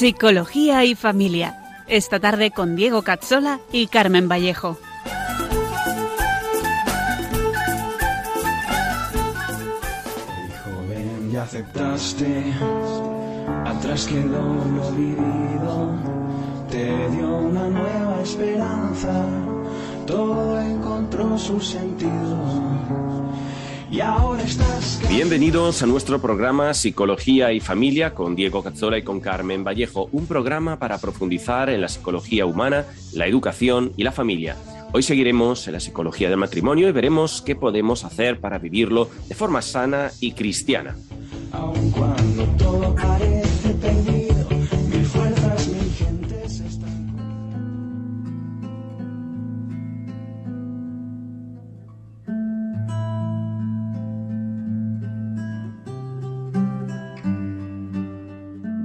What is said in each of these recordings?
Psicología y Familia. Esta tarde con Diego Cazzola y Carmen Vallejo. joven ya aceptaste, atrás quedó lo vivido, te dio una nueva esperanza, todo encontró su sentido. Y ahora estás Bienvenidos a nuestro programa Psicología y Familia con Diego Cazzola y con Carmen Vallejo, un programa para profundizar en la psicología humana, la educación y la familia. Hoy seguiremos en la psicología del matrimonio y veremos qué podemos hacer para vivirlo de forma sana y cristiana. Aun cuando todo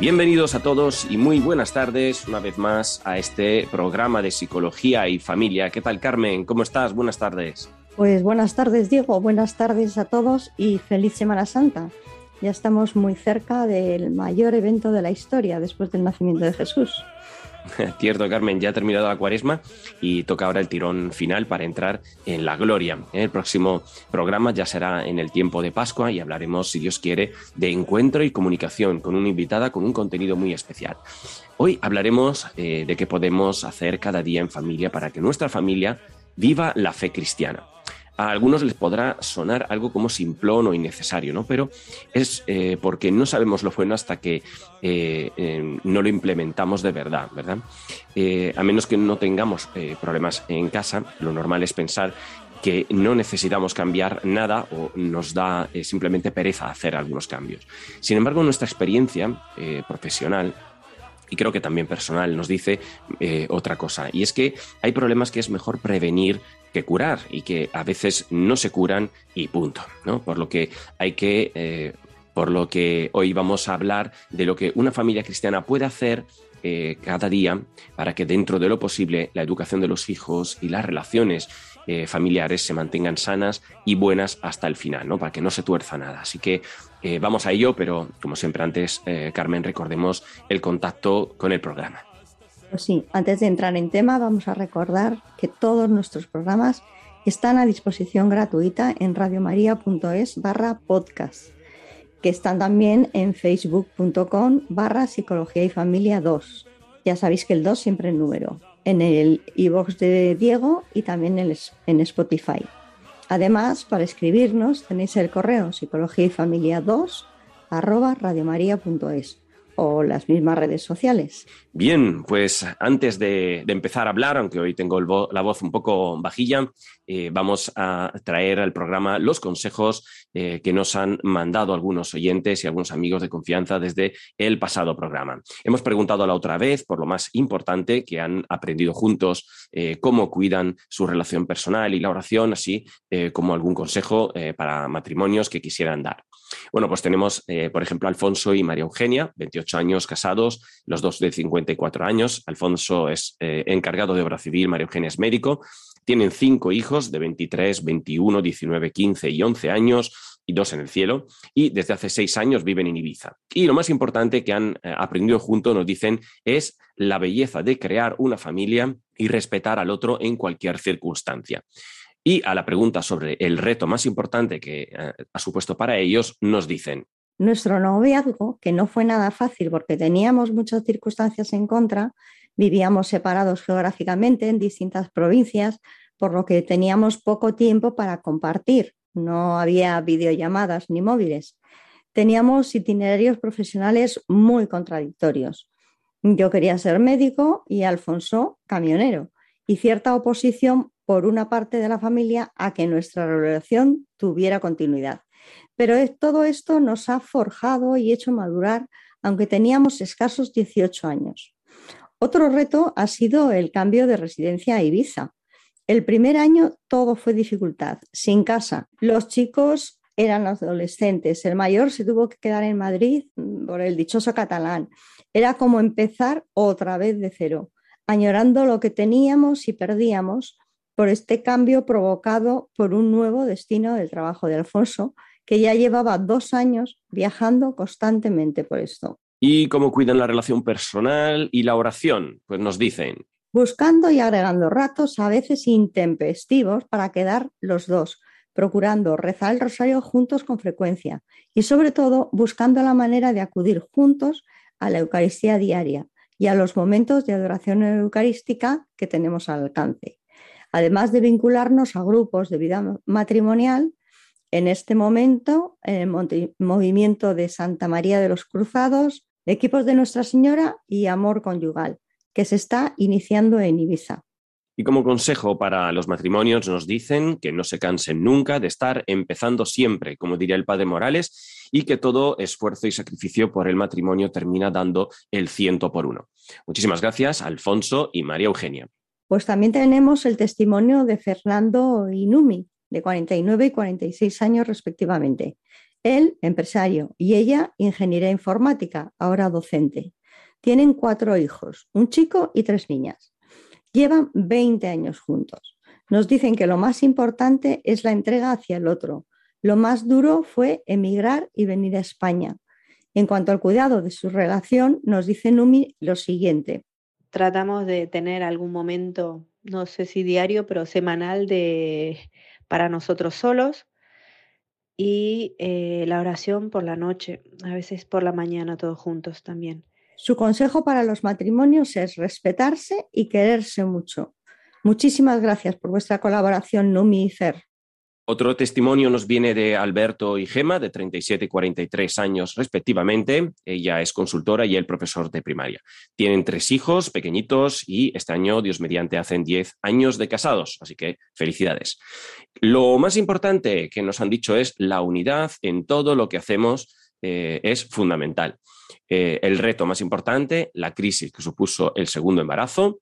Bienvenidos a todos y muy buenas tardes una vez más a este programa de psicología y familia. ¿Qué tal, Carmen? ¿Cómo estás? Buenas tardes. Pues buenas tardes, Diego. Buenas tardes a todos y feliz Semana Santa. Ya estamos muy cerca del mayor evento de la historia después del nacimiento de Jesús. Cierto, Carmen, ya ha terminado la cuaresma y toca ahora el tirón final para entrar en la gloria. El próximo programa ya será en el tiempo de Pascua y hablaremos, si Dios quiere, de encuentro y comunicación con una invitada con un contenido muy especial. Hoy hablaremos eh, de qué podemos hacer cada día en familia para que nuestra familia viva la fe cristiana. A algunos les podrá sonar algo como simplón o innecesario, ¿no? Pero es eh, porque no sabemos lo bueno hasta que eh, eh, no lo implementamos de verdad, ¿verdad? A menos que no tengamos problemas en casa, lo normal es pensar que no necesitamos cambiar nada o nos da simplemente pereza hacer algunos cambios. Sin embargo, nuestra experiencia profesional y creo que también personal nos dice otra cosa, y es que hay problemas que es mejor prevenir que curar y que a veces no se curan y punto, ¿no? Por lo que hay que, eh, por lo que hoy vamos a hablar de lo que una familia cristiana puede hacer eh, cada día para que dentro de lo posible la educación de los hijos y las relaciones eh, familiares se mantengan sanas y buenas hasta el final, ¿no? Para que no se tuerza nada. Así que eh, vamos a ello, pero como siempre antes, Carmen, recordemos el contacto con el programa. Pues sí, antes de entrar en tema, vamos a recordar que todos nuestros programas están a disposición gratuita en radiomaria.es barra podcast, que están también en facebook.com barra psicología y familia 2. Ya sabéis que el 2 siempre en número, en el iBox de Diego y también en Spotify. Además, para escribirnos tenéis el correo psicología y familia 2 arroba radiomaria.es o las mismas redes sociales. Bien, pues antes de, empezar a hablar, aunque hoy tengo la voz un poco vajilla, eh, vamos a traer al programa los consejos eh, que nos han mandado algunos oyentes y algunos amigos de confianza desde el pasado programa. Hemos preguntado la otra vez por lo más importante que han aprendido juntos, eh, cómo cuidan su relación personal y la oración, así como algún consejo para matrimonios que quisieran dar. Bueno, pues tenemos, eh, por ejemplo, Alfonso y María Eugenia, 28 años casados, los dos de 54 años. Alfonso es eh, encargado de obra civil, María Eugenia es médico. Tienen cinco hijos de 23, 21, 19, 15 y 11 años y dos en el cielo. Y desde hace seis años viven en Ibiza. Y lo más importante que han eh, aprendido juntos, nos dicen, es la belleza de crear una familia y respetar al otro en cualquier circunstancia. Y a la pregunta sobre el reto más importante que eh, ha supuesto para ellos, nos dicen, Nuestro noviazgo, que no fue nada fácil porque teníamos muchas circunstancias en contra, vivíamos separados geográficamente en distintas provincias, por lo que teníamos poco tiempo para compartir. No había videollamadas ni móviles. Teníamos itinerarios profesionales muy contradictorios. Yo quería ser médico y Alfonso camionero, y cierta oposición por una parte de la familia a que nuestra relación tuviera continuidad. Pero todo esto nos ha forjado y hecho madurar, aunque teníamos escasos 18 años. Otro reto ha sido el cambio de residencia a Ibiza. El primer año todo fue dificultad, sin casa. Los chicos eran adolescentes, el mayor se tuvo que quedar en Madrid mm, por el dichoso catalán. Era como empezar otra vez de cero, añorando lo que teníamos y perdíamos por este cambio provocado por un nuevo destino del trabajo de Alfonso, que ya llevaba dos años viajando constantemente por esto. ¿Y cómo cuidan la relación personal y la oración? Pues nos dicen. Buscando y agregando ratos a veces intempestivos para quedar los dos, procurando rezar el rosario juntos con frecuencia y sobre todo buscando la manera de acudir juntos a la Eucaristía diaria y a los momentos de adoración eucarística que tenemos al alcance. Además de vincularnos a grupos de vida matrimonial, en este momento, en el movimiento de Santa María de los Cruzados, Equipos de Nuestra Señora y Amor Conyugal, que se está iniciando en Ibiza. Y como consejo para los matrimonios nos dicen que no se cansen nunca de estar empezando siempre, como diría el padre Morales, y que todo esfuerzo y sacrificio por el matrimonio termina dando el ciento por uno. Muchísimas gracias, Alfonso y María Eugenia. Pues también tenemos el testimonio de Fernando Inumi, de 49 y 46 años respectivamente. Él, empresario, y ella, ingeniera informática, ahora docente. Tienen cuatro hijos, un chico y tres niñas. Llevan 20 años juntos. Nos dicen que lo más importante es la entrega hacia el otro. Lo más duro fue emigrar y venir a España. En cuanto al cuidado de su relación, nos dice Numi lo siguiente. Tratamos de tener algún momento, no sé si diario, pero semanal de para nosotros solos, y eh, la oración por la noche, a veces por la mañana todos juntos también. Su consejo para los matrimonios es respetarse y quererse mucho. Muchísimas gracias por vuestra colaboración, Numi y. Otro testimonio nos viene de Alberto y Gema, de 37 y 43 años respectivamente. Ella es consultora y él profesor de primaria. Tienen tres hijos pequeñitos y este año, Dios mediante, hacen 10 años de casados. Así que felicidades. Lo más importante que nos han dicho es la unidad en todo lo que hacemos eh, es fundamental. Eh, el reto más importante, la crisis que supuso el segundo embarazo,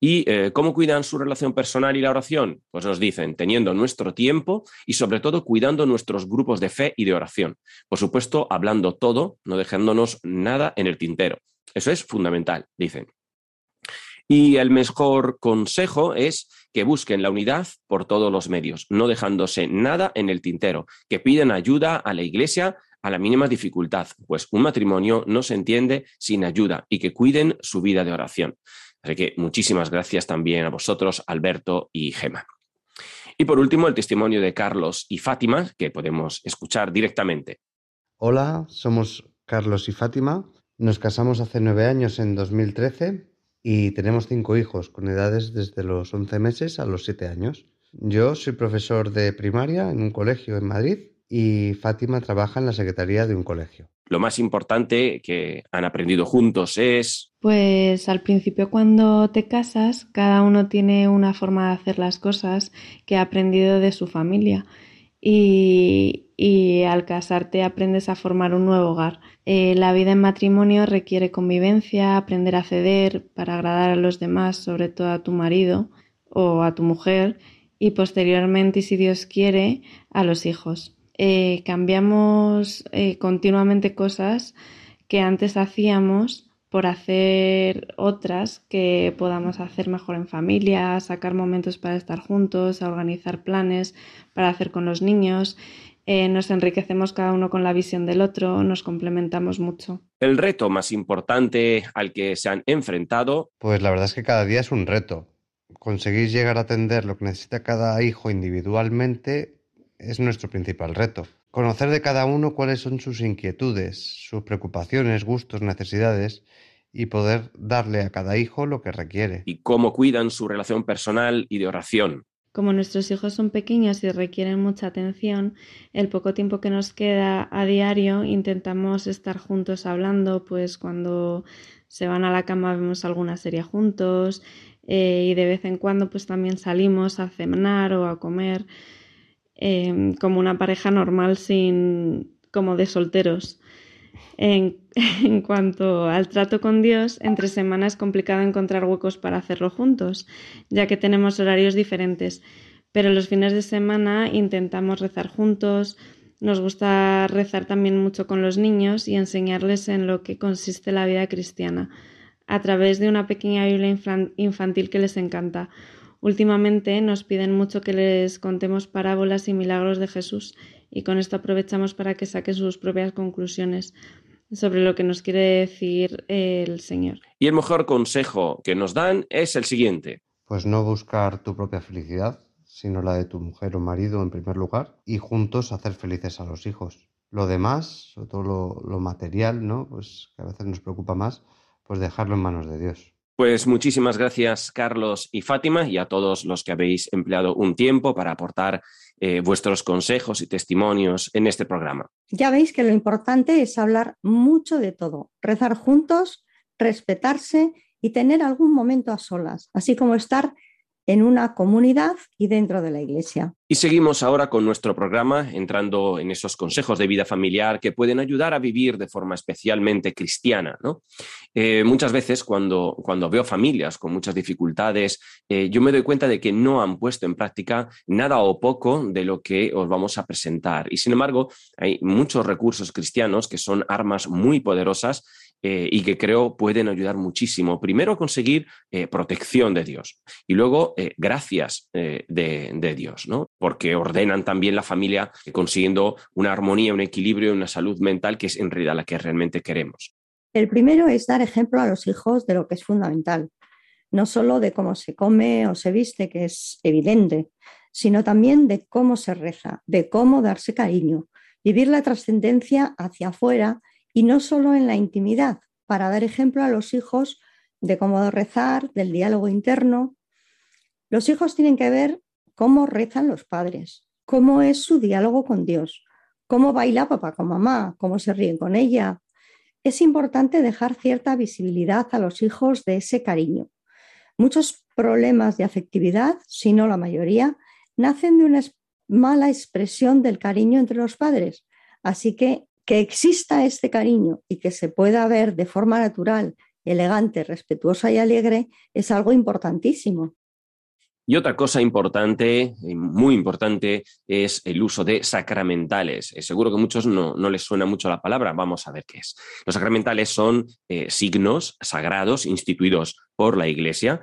¿Y eh, cómo cuidan su relación personal y la oración? Pues nos dicen, teniendo nuestro tiempo y sobre todo cuidando nuestros grupos de fe y de oración. Por supuesto, hablando todo, no dejándonos nada en el tintero. Eso es fundamental, dicen. Y el mejor consejo es que busquen la unidad por todos los medios, no dejándose nada en el tintero, que piden ayuda a la iglesia a la mínima dificultad, pues un matrimonio no se entiende sin ayuda y que cuiden su vida de oración. Así que muchísimas gracias también a vosotros, Alberto y Gema. Y por último, el testimonio de Carlos y Fátima, que podemos escuchar directamente. Hola, somos Carlos y Fátima. Nos casamos hace nueve años, en 2013, y tenemos cinco hijos con edades desde los 11 meses a los siete años. Yo soy profesor de primaria en un colegio en Madrid y Fátima trabaja en la secretaría de un colegio. Lo más importante que han aprendido juntos es pues al principio cuando te casas, cada uno tiene una forma de hacer las cosas que ha aprendido de su familia y, al casarte aprendes a formar un nuevo hogar. Eh, la vida en matrimonio requiere convivencia, aprender a ceder para agradar a los demás, sobre todo a tu marido o a tu mujer y posteriormente, si Dios quiere, a los hijos. Eh, cambiamos eh, continuamente cosas que antes hacíamos por hacer otras que podamos hacer mejor en familia, sacar momentos para estar juntos, organizar planes para hacer con los niños. Eh, nos enriquecemos cada uno con la visión del otro, nos complementamos mucho. El reto más importante al que se han enfrentado. Pues la verdad es que cada día es un reto. Conseguir llegar a atender lo que necesita cada hijo individualmente es nuestro principal reto. Conocer de cada uno cuáles son sus inquietudes, sus preocupaciones, gustos, necesidades y poder darle a cada hijo lo que requiere. Y cómo cuidan su relación personal y de oración. Como nuestros hijos son pequeños y requieren mucha atención, el poco tiempo que nos queda a diario intentamos estar juntos hablando, pues cuando se van a la cama vemos alguna serie juntos, eh, y de vez en cuando pues también salimos a cenar o a comer em, como una pareja normal sin como de solteros. En, en, cuanto al trato con Dios, entre semana es complicado encontrar huecos para hacerlo juntos, ya que tenemos horarios diferentes. Pero los fines de semana intentamos rezar juntos, nos gusta rezar también mucho con los niños y enseñarles en lo que consiste la vida cristiana a través de una pequeña Biblia infantil que les encanta. Últimamente nos piden mucho que les contemos parábolas y milagros de Jesús y con esto aprovechamos para que saquen sus propias conclusiones sobre lo que nos quiere decir el Señor. Y el mejor consejo que nos dan es el siguiente. Pues no buscar tu propia felicidad, sino la de tu mujer o marido en primer lugar, y juntos hacer felices a los hijos. Lo demás, sobre todo lo, lo material, ¿no? Pues que a veces nos preocupa más, pues dejarlo en manos de Dios. Pues muchísimas gracias, Carlos y Fátima, y a todos los que habéis empleado un tiempo para aportar eh, vuestros consejos y testimonios en este programa. Ya veis que lo importante es hablar mucho de todo, rezar juntos, respetarse y tener algún momento a solas, así como estar en una comunidad y dentro de la iglesia. Y seguimos ahora con nuestro programa, entrando en esos consejos de vida familiar que pueden ayudar a vivir de forma especialmente cristiana. ¿no? Eh, muchas veces cuando, cuando veo familias con muchas dificultades, eh, yo me doy cuenta de que no han puesto en práctica nada o poco de lo que os vamos a presentar. Y sin embargo, hay muchos recursos cristianos que son armas muy poderosas eh, y que creo pueden ayudar muchísimo. Primero, conseguir eh, protección de Dios y luego eh, gracias de, de, Dios, ¿no? porque ordenan también la familia consiguiendo una armonía, un equilibrio una salud mental que es en realidad la que realmente queremos. El primero es dar ejemplo a los hijos de lo que es fundamental, no solo de cómo se come o se viste, que es evidente, sino también de cómo se reza, de cómo darse cariño, vivir la trascendencia hacia afuera y no solo en la intimidad, para dar ejemplo a los hijos de cómo rezar, del diálogo interno. Los hijos tienen que ver cómo rezan los padres, cómo es su diálogo con Dios, cómo baila papá con mamá, cómo se ríen con ella. Es importante dejar cierta visibilidad a los hijos de ese cariño. Muchos problemas de afectividad, si no la mayoría, nacen de una mala expresión del cariño entre los padres. Así que que exista este cariño y que se pueda ver de forma natural, elegante, respetuosa y alegre es algo importantísimo. Y otra cosa importante, muy importante, es el uso de sacramentales. Eh, seguro que a muchos no, no, les suena mucho la palabra, vamos a ver qué es. Los sacramentales son eh, signos sagrados instituidos por la Iglesia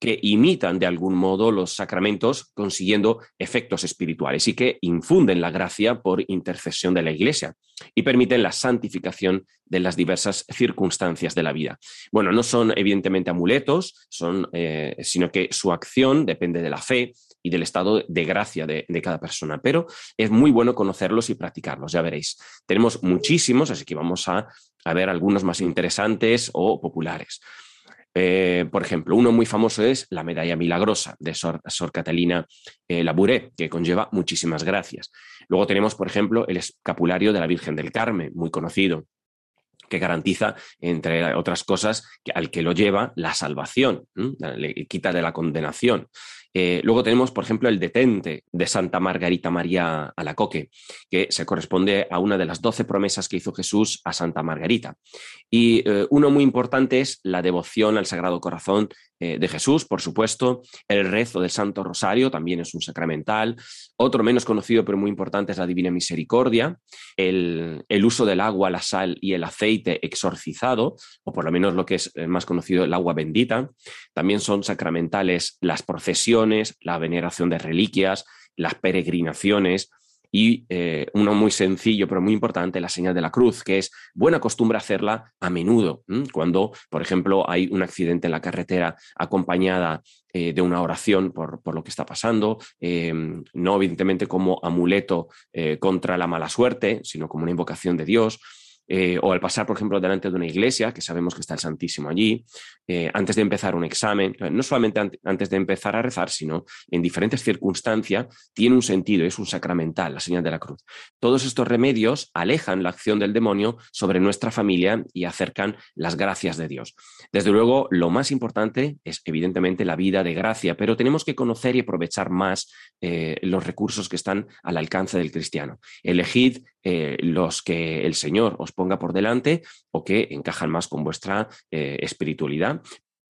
que imitan de algún modo los sacramentos consiguiendo efectos espirituales y que infunden la gracia por intercesión de la Iglesia y permiten la santificación de las diversas circunstancias de la vida. Bueno, no son evidentemente amuletos, son, eh, sino que su acción depende de la fe y del estado de gracia de, de, cada persona, pero es muy bueno conocerlos y practicarlos, ya veréis. Tenemos muchísimos, así que vamos a, a ver algunos más interesantes o populares. Eh, por ejemplo, uno muy famoso es la medalla milagrosa de Sor, Catalina eh, Labouré, que conlleva muchísimas gracias. Luego tenemos, por ejemplo, el escapulario de la Virgen del Carmen, muy conocido que garantiza, entre otras cosas, que al que lo lleva la salvación, le quita de la condenación. Eh, luego tenemos, por ejemplo, el detente de Santa Margarita María Alacoque, que se corresponde a una de las doce promesas que hizo Jesús a Santa Margarita. Y eh, uno muy importante es la devoción al Sagrado Corazón eh, de Jesús, por supuesto. El rezo del Santo Rosario también es un sacramental. Otro menos conocido, pero muy importante, es la Divina Misericordia. El, el uso del agua, la sal y el aceite exorcizado, o por lo menos lo que es más conocido, el agua bendita. También son sacramentales las procesiones la veneración de reliquias, las peregrinaciones y eh, uno muy sencillo pero muy importante, la señal de la cruz, que es buena costumbre hacerla a menudo, cuando, por ejemplo, hay un accidente en la carretera acompañada eh, de una oración por, lo que está pasando, eh, no evidentemente como amuleto contra la mala suerte, sino como una invocación de Dios eh, o al pasar, por ejemplo, delante de una iglesia, que sabemos que está el Santísimo allí, eh, antes de empezar un examen, no solamente antes de empezar a rezar, sino en diferentes circunstancias, tiene un sentido, es un sacramental, la señal de la cruz. Todos estos remedios alejan la acción del demonio sobre nuestra familia y acercan las gracias de Dios. Desde luego, lo más importante es evidentemente la vida de gracia, pero tenemos que conocer y aprovechar más eh, los recursos que están al alcance del cristiano. Elegid eh, los que el Señor os ponga por delante o que encajan más con vuestra eh, espiritualidad,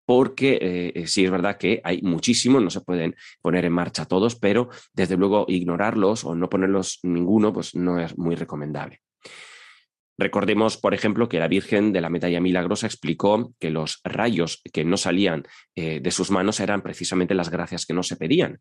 porque sí es verdad que hay muchísimos, no se pueden poner en marcha todos, pero desde luego ignorarlos o no ponerlos ninguno, pues no es muy recomendable. Recordemos, por ejemplo, que la Virgen de la Medalla Milagrosa explicó que los rayos que no salían eh, de sus manos eran precisamente las gracias que no se pedían.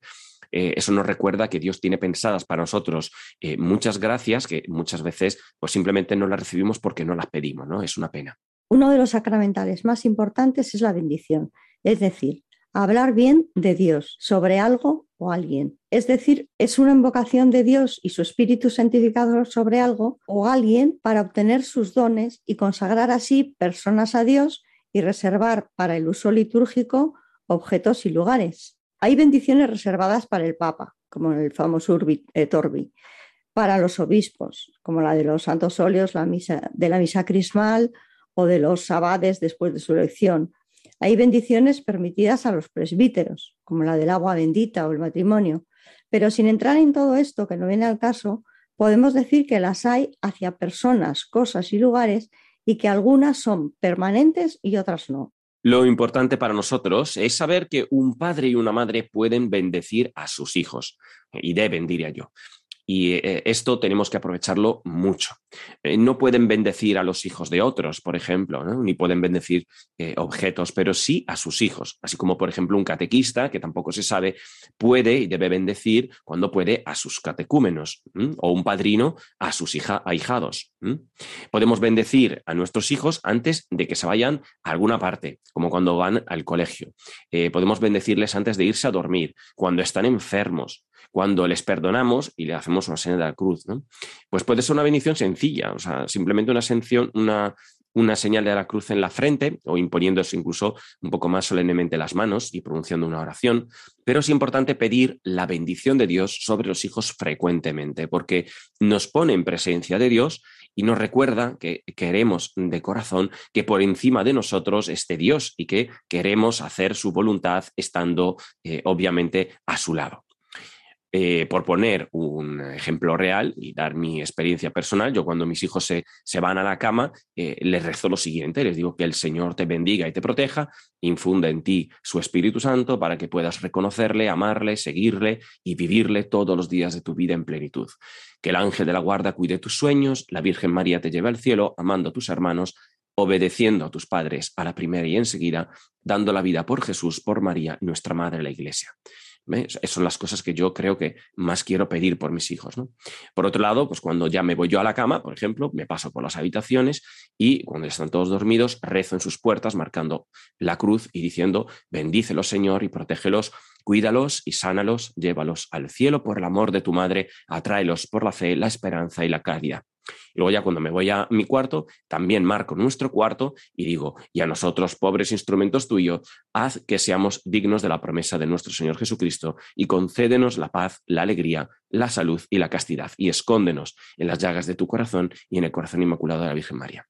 Eh, eso nos recuerda que Dios tiene pensadas para nosotros eh, muchas gracias que muchas veces pues simplemente no las recibimos porque no las pedimos, ¿no? Es una pena. Uno de los sacramentales más importantes es la bendición, es decir, hablar bien de Dios sobre algo o alguien. Es decir, es una invocación de Dios y su espíritu santificador sobre algo o alguien para obtener sus dones y consagrar así personas a Dios y reservar para el uso litúrgico objetos y lugares. Hay bendiciones reservadas para el Papa, como el famoso Urbi et Orbi, para los obispos, como la de los santos óleos la misa, de la misa crismal o de los abades después de su elección, hay bendiciones permitidas a los presbíteros, como la del agua bendita o el matrimonio, pero sin entrar en todo esto, que no viene al caso, podemos decir que las hay hacia personas, cosas y lugares y que algunas son permanentes y otras no. Lo importante para nosotros es saber que un padre y una madre pueden bendecir a sus hijos, y deben, diría yo. Y eh, esto tenemos que aprovecharlo mucho. Eh, no pueden bendecir a los hijos de otros, por ejemplo, ni pueden bendecir eh, objetos, pero sí a sus hijos. Así como, por ejemplo, un catequista, que tampoco se sabe, puede y debe bendecir cuando puede a sus catecúmenos, o un padrino a sus hija, ahijados. Podemos bendecir a nuestros hijos antes de que se vayan a alguna parte, como cuando van al colegio. podemos bendecirles antes de irse a dormir, cuando están enfermos, cuando les perdonamos y le hacemos una señal de la cruz, ¿no? Pues puede ser una bendición sencilla, o sea, simplemente una, una, una señal de la cruz en la frente o imponiéndose incluso un poco más solemnemente las manos y pronunciando una oración, pero es importante pedir la bendición de Dios sobre los hijos frecuentemente, porque nos pone en presencia de Dios y nos recuerda que queremos de corazón que por encima de nosotros esté Dios y que queremos hacer su voluntad estando eh, obviamente a su lado. Eh, por poner un ejemplo real y dar mi experiencia personal, yo cuando mis hijos se, van a la cama, eh, les rezo lo siguiente, les digo que el Señor te bendiga y te proteja, infunda en ti su Espíritu Santo para que puedas reconocerle, amarle, seguirle y vivirle todos los días de tu vida en plenitud. Que el ángel de la guarda cuide tus sueños, la Virgen María te lleve al cielo, amando a tus hermanos, obedeciendo a tus padres a la primera y enseguida, dando la vida por Jesús, por María, nuestra Madre la Iglesia. Esas son las cosas que yo creo que más quiero pedir por mis hijos. ¿no? Por otro lado, pues cuando ya me voy yo a la cama, por ejemplo, me paso por las habitaciones y cuando están todos dormidos, rezo en sus puertas marcando la cruz y diciendo, bendícelos Señor y protégelos, cuídalos y sánalos, llévalos al cielo por el amor de tu madre, atráelos por la fe, la esperanza y la caridad. Y luego ya cuando me voy a mi cuarto, también marco nuestro cuarto y digo, y a nosotros, pobres instrumentos tuyos, haz que seamos dignos de la promesa de nuestro Señor Jesucristo y concédenos la paz, la alegría, la salud y la castidad, y escóndenos en las llagas de tu corazón y en el corazón inmaculado de la Virgen María.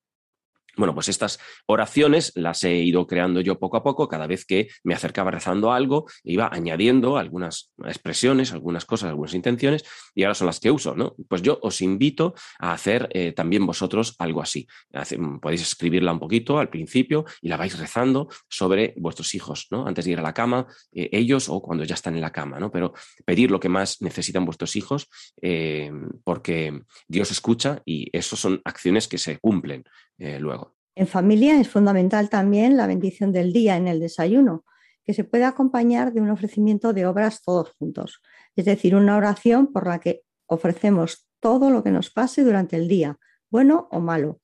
Bueno, pues estas oraciones las he ido creando yo poco a poco, cada vez que me acercaba rezando algo, iba añadiendo algunas expresiones, algunas cosas, algunas intenciones, y ahora son las que uso, ¿no? Pues yo os invito a hacer eh, también vosotros algo así. podéis escribirla un poquito al principio y la vais rezando sobre vuestros hijos, ¿no? Antes de ir a la cama, eh, ellos o cuando ya están en la cama, ¿no? Pero pedir lo que más necesitan vuestros hijos, eh, porque Dios escucha y eso son acciones que se cumplen luego. En familia es fundamental también la bendición del día en el desayuno, que se puede acompañar de un ofrecimiento de obras todos juntos, es decir, una oración por la que ofrecemos todo lo que nos pase durante el día, bueno o malo.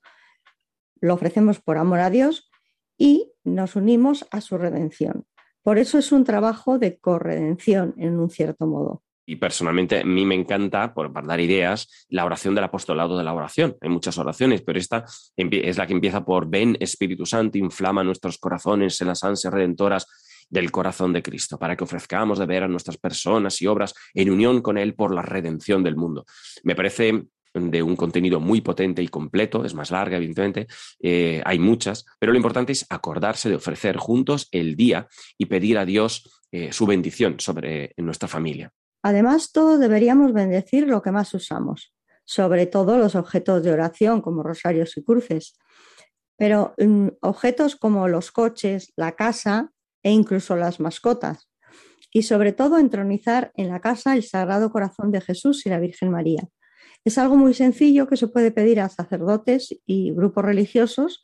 Lo ofrecemos por amor a Dios y nos unimos a su redención. Por eso es un trabajo de corredención, en un cierto modo. Y personalmente a mí me encanta, por dar ideas, la oración del apostolado de la oración. Hay muchas oraciones, pero esta es la que empieza por ven Espíritu Santo, inflama nuestros corazones en las ansias redentoras del corazón de Cristo, para que ofrezcamos de ver a nuestras personas y obras en unión con Él por la redención del mundo. Me parece de un contenido muy potente y completo, es más larga, evidentemente, eh, hay muchas, pero lo importante es acordarse de ofrecer juntos el día y pedir a Dios eh, su bendición sobre nuestra familia. Además, todos deberíamos bendecir lo que más usamos, sobre todo los objetos de oración como rosarios y cruces. Pero um, objetos como los coches, la casa e incluso las mascotas. Y sobre todo entronizar en la casa el Sagrado Corazón de Jesús y la Virgen María. Es algo muy sencillo que se puede pedir a sacerdotes y grupos religiosos.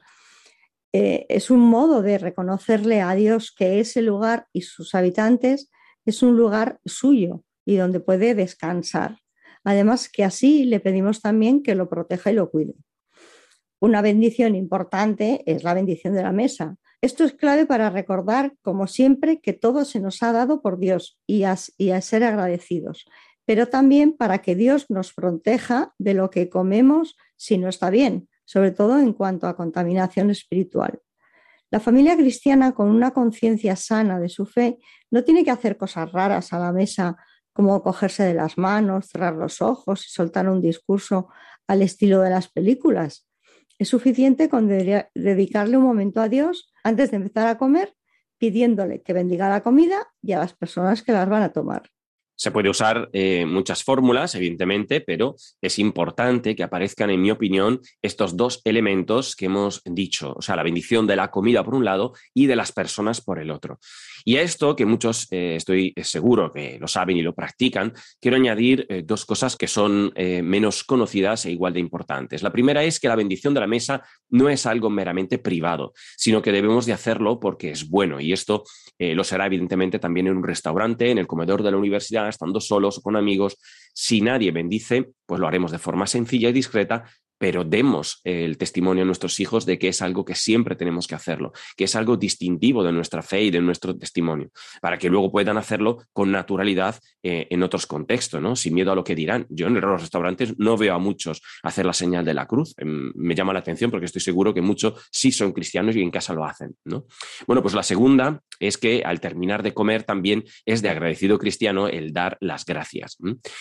Eh, es un modo de reconocerle a Dios que ese lugar y sus habitantes es un lugar suyo, y donde puede descansar. Además que así le pedimos también que lo proteja y lo cuide. Una bendición importante es la bendición de la mesa. Esto es clave para recordar, como siempre, que todo se nos ha dado por Dios y a, y a ser agradecidos, pero también para que Dios nos proteja de lo que comemos si no está bien, sobre todo en cuanto a contaminación espiritual. La familia cristiana con una conciencia sana de su fe no tiene que hacer cosas raras a la mesa como cogerse de las manos, cerrar los ojos y soltar un discurso al estilo de las películas. Es suficiente con dedicarle un momento a Dios antes de empezar a comer, pidiéndole que bendiga la comida y a las personas que las van a tomar. Se puede usar eh, muchas fórmulas, evidentemente, pero es importante que aparezcan, en mi opinión, estos dos elementos que hemos dicho, o sea, la bendición de la comida por un lado y de las personas por el otro. Y a esto, que muchos eh, estoy seguro que lo saben y lo practican, quiero añadir eh, dos cosas que son menos conocidas e igual de importantes. La primera es que la bendición de la mesa no es algo meramente privado, sino que debemos de hacerlo porque es bueno. Y esto lo será, evidentemente, también en un restaurante, en el comedor de la universidad estando solos o con amigos, si nadie bendice, pues lo haremos de forma sencilla y discreta, pero demos el testimonio a nuestros hijos de que es algo que siempre tenemos que hacerlo, que es algo distintivo de nuestra fe y de nuestro testimonio, para que luego puedan hacerlo con naturalidad eh, en otros contextos, ¿no? sin miedo a lo que dirán. Yo en los restaurantes no veo a muchos hacer la señal de la cruz. Em, me llama la atención porque estoy seguro que muchos sí son cristianos y en casa lo hacen. ¿no? Bueno, pues la segunda es que al terminar de comer también es de agradecido cristiano el dar las gracias.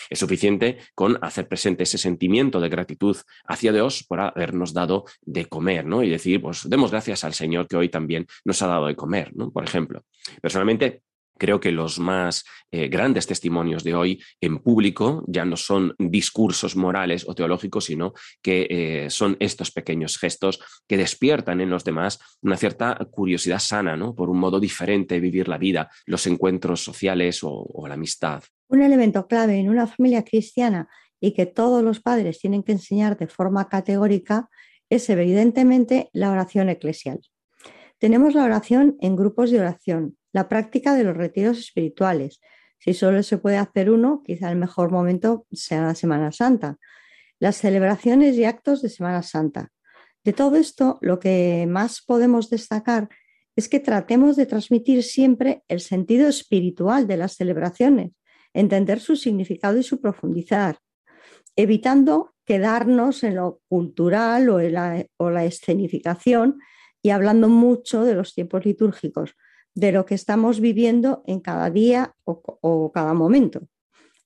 Es suficiente con hacer presente ese sentimiento de gratitud hacia Dios por habernos dado de comer, ¿no? Y decir, pues demos gracias al Señor que hoy también nos ha dado de comer, ¿no? Por ejemplo. Personalmente, creo que los más eh, grandes testimonios de hoy en público ya no son discursos morales o teológicos, sino que eh, son estos pequeños gestos que despiertan en los demás una cierta curiosidad sana. Por un modo diferente de vivir la vida, los encuentros sociales o la amistad. Un elemento clave en una familia cristiana y que todos los padres tienen que enseñar de forma categórica es evidentemente la oración eclesial. Tenemos la oración en grupos de oración, la práctica de los retiros espirituales. Si solo se puede hacer uno, quizá el mejor momento sea la Semana Santa. Las celebraciones y actos de Semana Santa. De todo esto, lo que más podemos destacar es que tratemos de transmitir siempre el sentido espiritual de las celebraciones, entender su significado y su profundizar, evitando quedarnos en lo cultural o, o la escenificación y hablando mucho de los tiempos litúrgicos, de lo que estamos viviendo en cada día o, cada momento.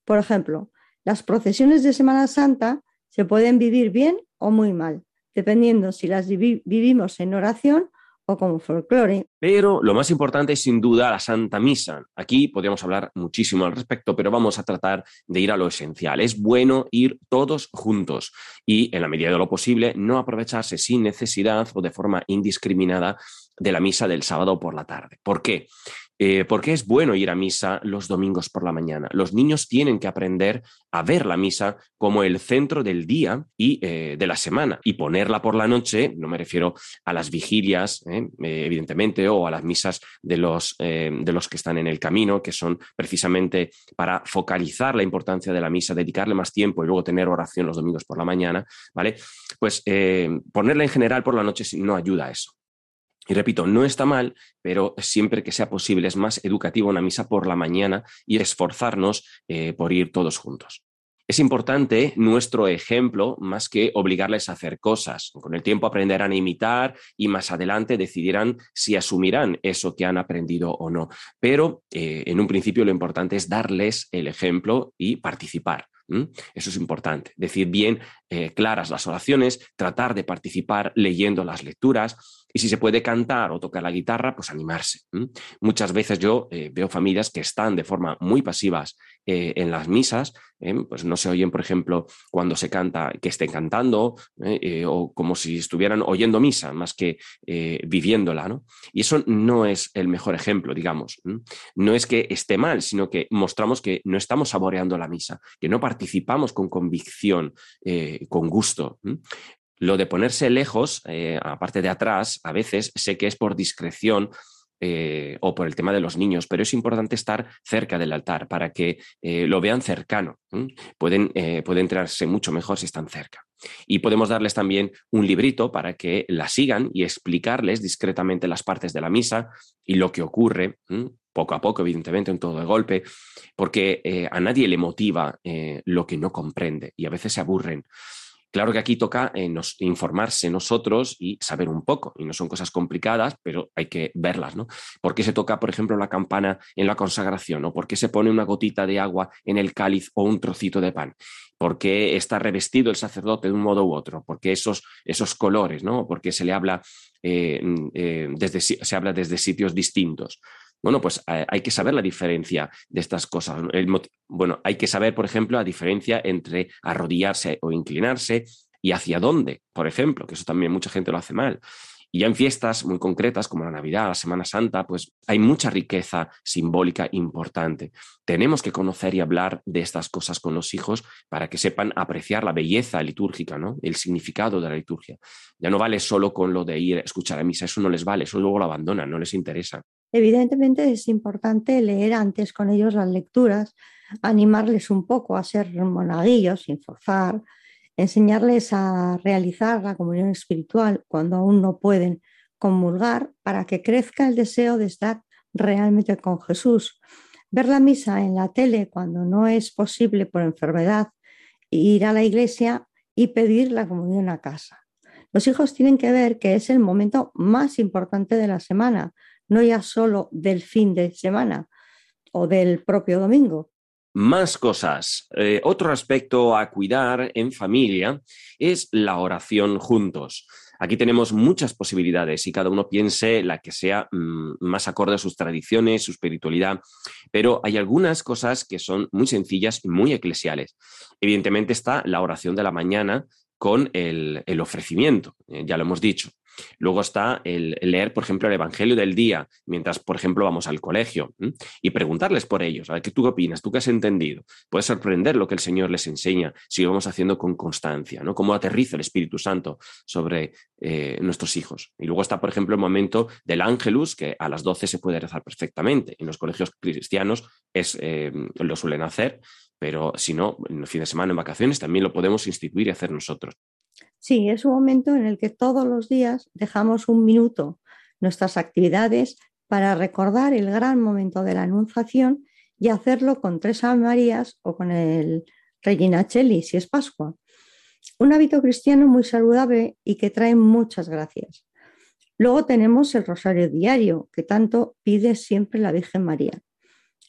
Por ejemplo, las procesiones de Semana Santa se pueden vivir bien o muy mal, dependiendo si las vivi vivimos en oración o folclore. Pero lo más importante es sin duda la Santa Misa. Aquí podríamos hablar muchísimo al respecto, pero vamos a tratar de ir a lo esencial. Es bueno ir todos juntos y, en la medida de lo posible, no aprovecharse sin necesidad o de forma indiscriminada de la misa del sábado por la tarde. ¿Por qué? Eh, ¿Por qué es bueno ir a misa los domingos por la mañana? Los niños tienen que aprender a ver la misa como el centro del día y eh, de la semana y ponerla por la noche, no me refiero a las vigilias, eh, evidentemente, o a las misas de los, de los que están en el camino, que son precisamente para focalizar la importancia de la misa, dedicarle más tiempo y luego tener oración los domingos por la mañana, ¿vale? Pues ponerla en general por la noche no ayuda a eso. Y repito, no está mal, pero siempre que sea posible es más educativo una misa por la mañana y esforzarnos eh, por ir todos juntos. Es importante nuestro ejemplo más que obligarles a hacer cosas. Con el tiempo aprenderán a imitar y más adelante decidirán si asumirán eso que han aprendido o no. Pero eh, en un principio lo importante es darles el ejemplo y participar. Eso es importante. Decir bien eh, claras las oraciones, tratar de participar leyendo las lecturas y si se puede cantar o tocar la guitarra, pues animarse. Muchas veces yo eh, veo familias que están de forma muy pasivas eh, en las misas, pues no se oyen, por ejemplo, cuando se canta, que estén cantando o como si estuvieran oyendo misa más que viviéndola. ¿no? Y eso no es el mejor ejemplo, digamos. No es que esté mal, sino que mostramos que no estamos saboreando la misa, que no participamos con convicción con gusto. Lo de ponerse lejos, eh, aparte de atrás, a veces sé que es por discreción eh, o por el tema de los niños, pero es importante estar cerca del altar para que eh, lo vean cercano. Pueden, pueden entrarse mucho mejor si están cerca. Y podemos darles también un librito para que la sigan y explicarles discretamente las partes de la misa y lo que ocurre, poco a poco, evidentemente, en todo de golpe, porque a nadie le motiva lo que no comprende y a veces se aburren. Claro que aquí toca eh, informarse nosotros y saber un poco, y no son cosas complicadas, pero hay que verlas, ¿no? ¿Por qué se toca, por ejemplo, la campana en la consagración? ¿O por qué se pone una gotita de agua en el cáliz o un trocito de pan? ¿Por qué está revestido el sacerdote de un modo u otro? ¿Por qué esos, esos colores, ¿no? ¿Por qué se le habla, eh, eh, desde, se habla desde sitios distintos? Bueno, pues eh, hay que saber la diferencia de estas cosas. bueno, hay que saber, por ejemplo, la diferencia entre arrodillarse o inclinarse y hacia dónde, por ejemplo, que eso también mucha gente lo hace mal. Y ya en fiestas muy concretas como la Navidad, la Semana Santa, pues hay mucha riqueza simbólica importante. Tenemos que conocer y hablar de estas cosas con los hijos para que sepan apreciar la belleza litúrgica, ¿no? El significado de la liturgia. Ya no vale solo con lo de ir a escuchar a misa, eso no les vale, eso luego lo abandonan, no les interesa. Evidentemente es importante leer antes con ellos las lecturas, animarles un poco a ser monaguillos sin forzar, enseñarles a realizar la comunión espiritual cuando aún no pueden comulgar para que crezca el deseo de estar realmente con Jesús. Ver la misa en la tele cuando no es posible por enfermedad, ir a la iglesia y pedir la comunión a casa. Los hijos tienen que ver que es el momento más importante de la semana, no ya solo del fin de semana o del propio domingo. Más cosas. Eh, otro aspecto a cuidar en familia es la oración juntos. Aquí tenemos muchas posibilidades y cada uno piense la que sea mm, más acorde a sus tradiciones, su espiritualidad, pero hay algunas cosas que son muy sencillas y muy eclesiales. Evidentemente está la oración de la mañana con el, el ofrecimiento, eh, ya lo hemos dicho. Luego está el, leer, por ejemplo, el Evangelio del día, mientras, por ejemplo, vamos al colegio y preguntarles por ellos, a ver qué tú opinas, tú qué has entendido. Puede sorprender lo que el Señor les enseña si lo vamos haciendo con constancia, ¿no? Cómo aterriza el Espíritu Santo sobre eh, nuestros hijos. Y luego está, por ejemplo, el momento del Ángelus, que a las 12 se puede rezar perfectamente. En los colegios cristianos es, eh, lo suelen hacer, pero si no, en el fin de semana, en vacaciones, también lo podemos instituir y hacer nosotros. Sí, es un momento en el que todos los días dejamos un minuto nuestras actividades para recordar el gran momento de la Anunciación y hacerlo con tres Ave Marías o con el Regina Cheli, si es Pascua. Un hábito cristiano muy saludable y que trae muchas gracias. Luego tenemos el rosario diario, que tanto pide siempre la Virgen María.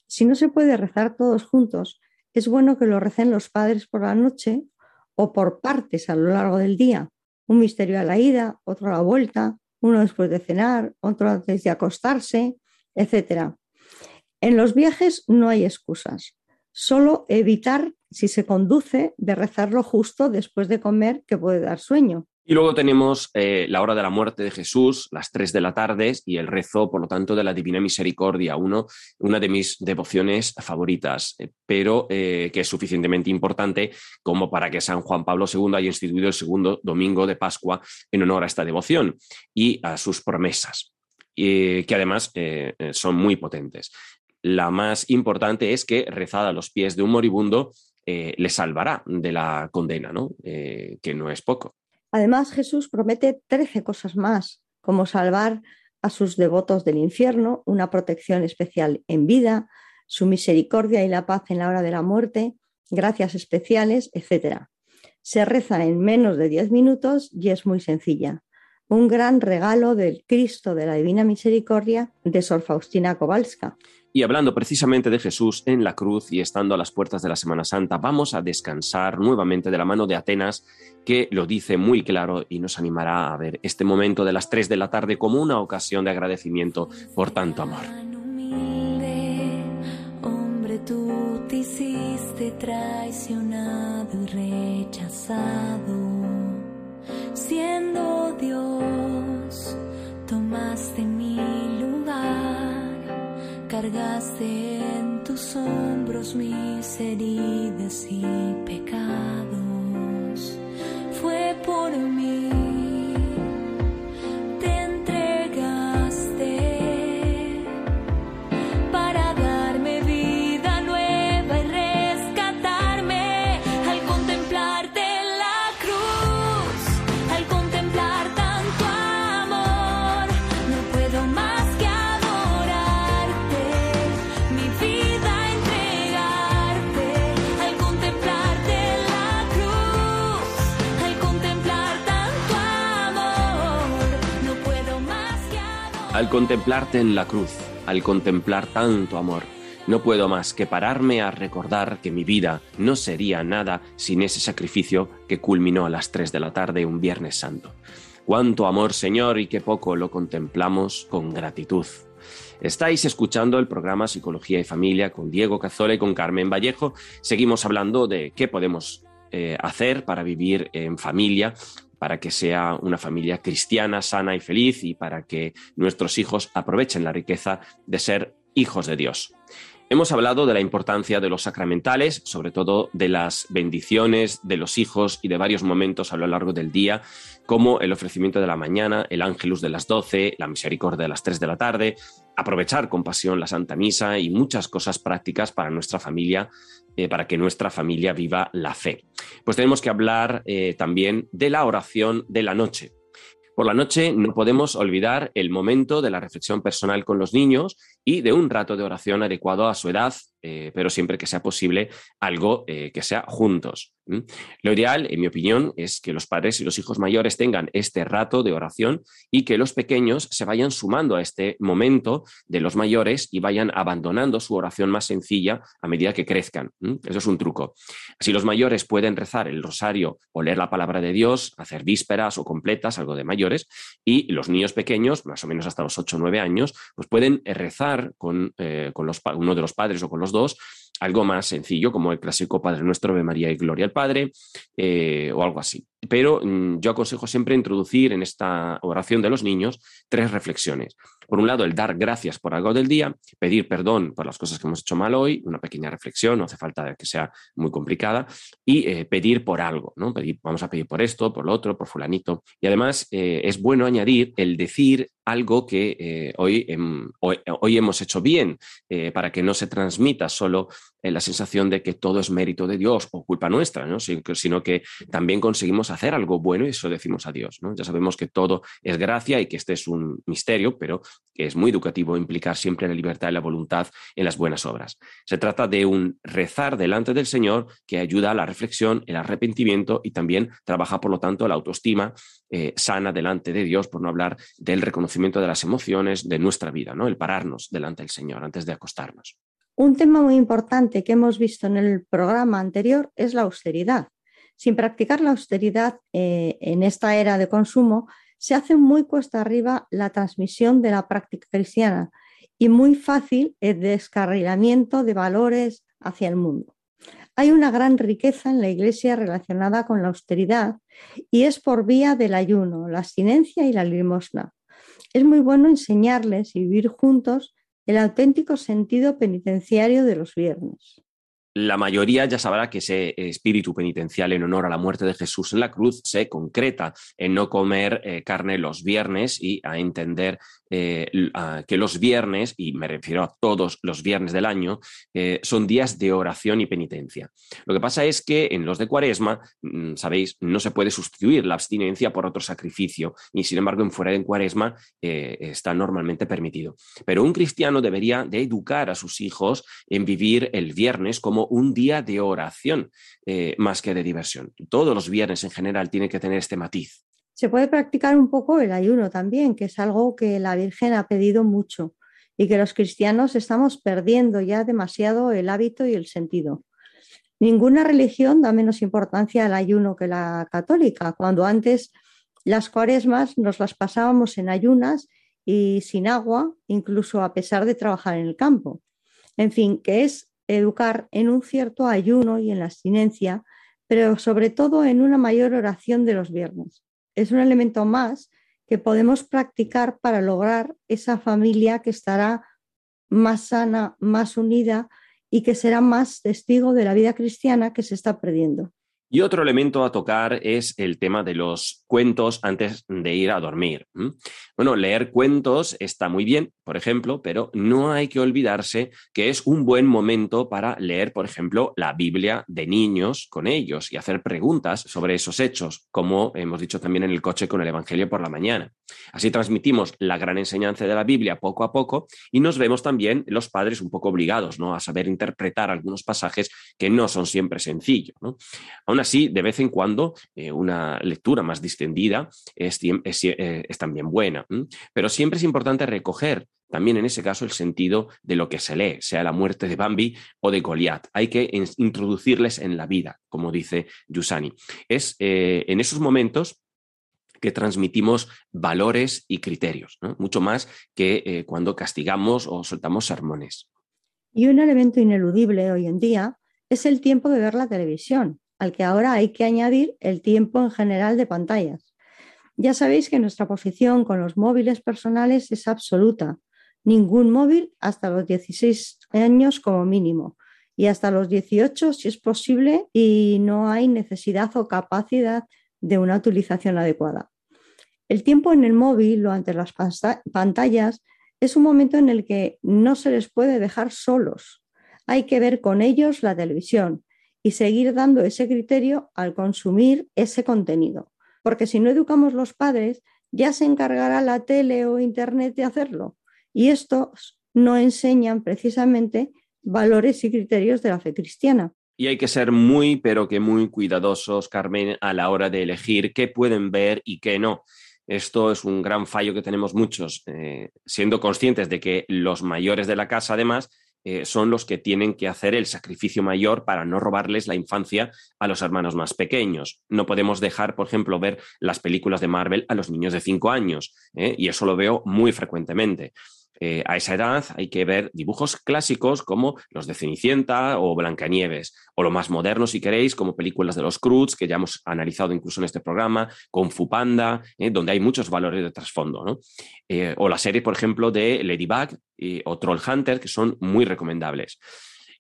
Si no se puede rezar todos juntos, es bueno que lo recen los padres por la noche o por partes a lo largo del día. Un misterio a la ida, otro a la vuelta, uno después de cenar, otro antes de acostarse, etc. En los viajes no hay excusas, solo evitar, si se conduce, de rezarlo justo después de comer, que puede dar sueño. Y luego tenemos eh, la hora de la muerte de Jesús, las tres de la tarde, y el rezo, por lo tanto, de la Divina Misericordia, uno, una de mis devociones favoritas, eh, pero eh, que es suficientemente importante como para que San Juan Pablo II haya instituido el segundo domingo de Pascua en honor a esta devoción y a sus promesas, que además son muy potentes. La más importante es que rezada a los pies de un moribundo le salvará de la condena, ¿no? que no es poco. Además, Jesús promete trece cosas más, como salvar a sus devotos del infierno una protección especial en vida, su misericordia y la paz en la hora de la muerte, gracias especiales, etc. Se reza en menos de 10 minutos y es muy sencilla. Un gran regalo del Cristo de la Divina Misericordia de Sor Faustina Kowalska. Y hablando precisamente de Jesús en la cruz y estando a las puertas de la Semana Santa, vamos a descansar nuevamente de la mano de Atenas, que lo dice muy claro y nos animará a ver este momento de las 3 de la tarde como una ocasión de agradecimiento por tanto amor. humilde, hombre, tú te hiciste traicionado y rechazado. Dios, tomaste mi lugar, cargaste en tus hombros mis heridas y pecados. Fue por mí. Al contemplarte en la cruz, al contemplar tanto amor, no puedo más que pararme a recordar que mi vida no sería nada sin ese sacrificio que culminó a las 3 de la tarde un Viernes Santo. Cuánto amor, Señor, y qué poco lo contemplamos con gratitud. Estáis escuchando el programa Psicología y Familia con Diego Cazola y con Carmen Vallejo. Seguimos hablando de qué podemos eh, hacer para vivir en familia, para que sea una familia cristiana, sana y feliz y para que nuestros hijos aprovechen la riqueza de ser hijos de Dios. Hemos hablado de la importancia de los sacramentales, sobre todo de las bendiciones de los hijos y de varios momentos a lo largo del día, como el ofrecimiento de la mañana, el ángelus de las 12, la misericordia de las 3 de la tarde, aprovechar con pasión la Santa Misa y muchas cosas prácticas para nuestra familia, eh, para que nuestra familia viva la fe. Pues tenemos que hablar eh, también de la oración de la noche. Por la noche no podemos olvidar el momento de la reflexión personal con los niños y de un rato de oración adecuado a su edad, eh, pero siempre que sea posible algo eh, que sea juntos. Lo ideal, en mi opinión, es que los padres y los hijos mayores tengan este rato de oración y que los pequeños se vayan sumando a este momento de los mayores y vayan abandonando su oración más sencilla a medida que crezcan. Eso es un truco. Así los mayores pueden rezar el rosario o leer la palabra de Dios, hacer vísperas o completas, algo de mayores, y los niños pequeños, más o menos hasta los 8 o 9 años, pues pueden rezar con, eh, con los, uno de los padres o con los dos algo más sencillo, como el clásico Padre Nuestro, Ave María y Gloria al Padre, eh, o algo así. Pero mm, yo aconsejo siempre introducir en esta oración de los niños tres reflexiones. Por un lado, el dar gracias por algo del día, pedir perdón por las cosas que hemos hecho mal hoy, una pequeña reflexión, no hace falta que sea muy complicada, y eh, pedir por algo, ¿no? Pedir, vamos a pedir por esto, por lo otro, por fulanito. Y además eh, es bueno añadir el decir algo que hoy, hoy, hemos hecho bien, para que no se transmita solo la sensación de que todo es mérito de Dios o culpa nuestra, ¿no? Sin- sino que también conseguimos hacer algo bueno y eso decimos a Dios. ¿no? Ya sabemos que todo es gracia y que este es un misterio, pero que es muy educativo implicar siempre la libertad y la voluntad en las buenas obras. Se trata de un rezar delante del Señor que ayuda a la reflexión, el arrepentimiento y también trabaja, por lo tanto, la autoestima eh, sana delante de Dios, por no hablar del reconocimiento de las emociones de nuestra vida, ¿no? el pararnos delante del Señor antes de acostarnos. Un tema muy importante que hemos visto en el programa anterior es la austeridad. Sin practicar la austeridad eh, en esta era de consumo, se hace muy cuesta arriba la transmisión de la práctica cristiana y muy fácil el descarrilamiento de valores hacia el mundo. Hay una gran riqueza en la Iglesia relacionada con la austeridad y es por vía del ayuno, la abstinencia y la limosna. Es muy bueno enseñarles y vivir juntos el auténtico sentido penitenciario de los viernes. La mayoría ya sabrá que ese espíritu penitencial en honor a la muerte de Jesús en la cruz se concreta en no comer eh, carne los viernes y a entender eh, que los viernes, y me refiero a todos los viernes del año, eh, son días de oración y penitencia. Lo que pasa es que en los de Cuaresma, mm, sabéis, no se puede sustituir la abstinencia por otro sacrificio y sin embargo en fuera de Cuaresma está normalmente permitido. Pero un cristiano debería de educar a sus hijos en vivir el viernes como un día de oración eh, más que de diversión. Todos los viernes en general tienen que tener este matiz. Se puede practicar un poco el ayuno también, que es algo que la Virgen ha pedido mucho y que los cristianos estamos perdiendo ya demasiado el hábito y el sentido. Ninguna religión da menos importancia al ayuno que la católica, cuando antes las cuaresmas nos las pasábamos en ayunas y sin agua, incluso a pesar de trabajar en el campo. En fin, que es educar en un cierto ayuno y en la abstinencia, pero sobre todo en una mayor oración de los viernes. Es un elemento más que podemos practicar para lograr esa familia que estará más sana, más unida y que será más testigo de la vida cristiana que se está perdiendo. Y otro elemento a tocar es el tema de los cuentos antes de ir a dormir. Bueno, leer cuentos está muy bien, por ejemplo, pero no hay que olvidarse que es un buen momento para leer, por ejemplo, la Biblia de niños con ellos y hacer preguntas sobre esos hechos, como hemos dicho también en el coche con el Evangelio por la mañana. Así transmitimos la gran enseñanza de la Biblia poco a poco y nos vemos también los padres un poco obligados ¿no? a saber interpretar algunos pasajes que no son siempre sencillos. ¿no? Aún así, de vez en cuando, eh, una lectura más distendida es, eh, también buena, pero siempre es importante recoger también en ese caso el sentido de lo que se lee, sea la muerte de Bambi o de Goliat. Hay que in- introducirles en la vida, como dice Yusani. Es eh, en esos momentos que transmitimos valores y criterios, mucho más que cuando castigamos o soltamos sermones. Y un elemento ineludible hoy en día es el tiempo de ver la televisión, al que ahora hay que añadir el tiempo en general de pantallas. Ya sabéis que nuestra posición con los móviles personales es absoluta. Ningún móvil hasta los 16 años como mínimo y hasta los 18 si es posible y no hay necesidad o capacidad de una utilización adecuada. El tiempo en el móvil o ante las pantallas es un momento en el que no se les puede dejar solos. Hay que ver con ellos la televisión y seguir dando ese criterio al consumir ese contenido. Porque si no educamos los padres, ya se encargará la tele o internet de hacerlo. Y estos no enseñan precisamente valores y criterios de la fe cristiana. Y hay que ser muy, pero que muy cuidadosos, Carmen, a la hora de elegir qué pueden ver y qué no. Esto es un gran fallo que tenemos muchos, eh, siendo conscientes de que los mayores de la casa, además, eh, son los que tienen que hacer el sacrificio mayor para no robarles la infancia a los hermanos más pequeños. No podemos dejar, por ejemplo, ver las películas de Marvel a los niños de 5 años, ¿eh? y eso lo veo muy frecuentemente. Eh, a esa edad hay que ver dibujos clásicos como los de Cenicienta o Blancanieves, o lo más moderno, si queréis, como películas de los Cruz, que ya hemos analizado incluso en este programa, con Fupanda, eh, donde hay muchos valores de trasfondo. Eh, o la serie, por ejemplo, de Ladybug o Troll Hunter, que son muy recomendables.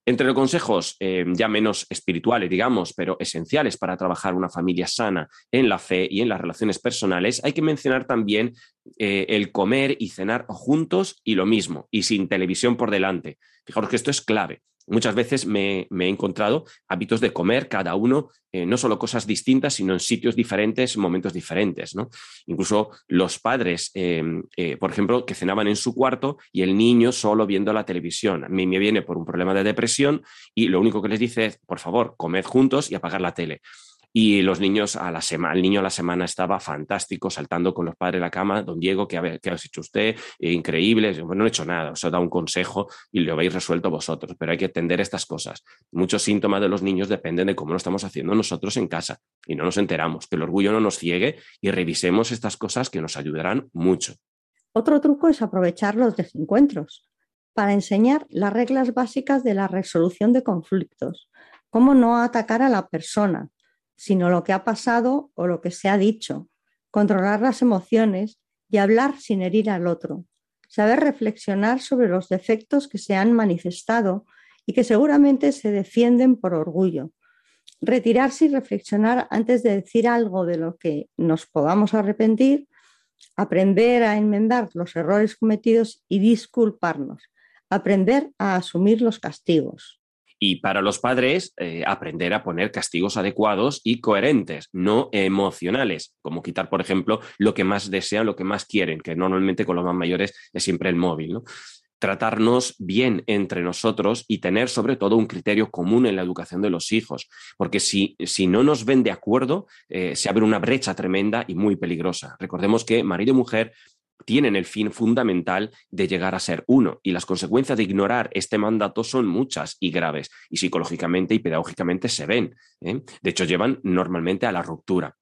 Entre los consejos eh, ya menos espirituales, digamos, pero esenciales para trabajar una familia sana en la fe y en las relaciones personales, hay que mencionar también eh, el comer y cenar juntos y lo mismo, y sin televisión por delante. Fijaros que esto es clave. Muchas veces me, he encontrado hábitos de comer cada uno, eh, no solo cosas distintas, sino en sitios diferentes, en momentos diferentes. ¿no? Incluso los padres, eh, eh, por ejemplo, que cenaban en su cuarto y el niño solo viendo la televisión. A mí me viene por un problema de depresión y lo único que les dice es, por favor, comed juntos y apagar la tele. Y los niños a la semana, el niño a la semana estaba fantástico, saltando con los padres de la cama. Don Diego, ¿qué, ha- qué has hecho usted? Eh, increíble. Yo, "Bueno, no he hecho nada, os he dado un consejo y lo habéis resuelto vosotros, pero hay que atender estas cosas. Muchos síntomas de los niños dependen de cómo lo estamos haciendo nosotros en casa y no nos enteramos. Que el orgullo no nos ciegue y revisemos estas cosas que nos ayudarán mucho. Otro truco es aprovechar los desencuentros para enseñar las reglas básicas de la resolución de conflictos, cómo no atacar a la persona, sino lo que ha pasado o lo que se ha dicho, controlar las emociones y hablar sin herir al otro, saber reflexionar sobre los defectos que se han manifestado y que seguramente se defienden por orgullo. Retirarse y reflexionar antes de decir algo de lo que nos podamos arrepentir, aprender a enmendar los errores cometidos y disculparnos, aprender a asumir los castigos. Y para los padres, eh, aprender a poner castigos adecuados y coherentes, no emocionales, como quitar, por ejemplo, lo que más desean, lo que más quieren, que normalmente con los más mayores es siempre el móvil. ¿no? tratarnos bien entre nosotros y tener sobre todo un criterio común en la educación de los hijos, porque si, si no nos ven de acuerdo, eh, se abre una brecha tremenda y muy peligrosa. Recordemos que marido y mujer tienen el fin fundamental de llegar a ser uno y las consecuencias de ignorar este mandato son muchas y graves y psicológicamente y pedagógicamente se ven. ¿eh? De hecho, llevan normalmente a la ruptura.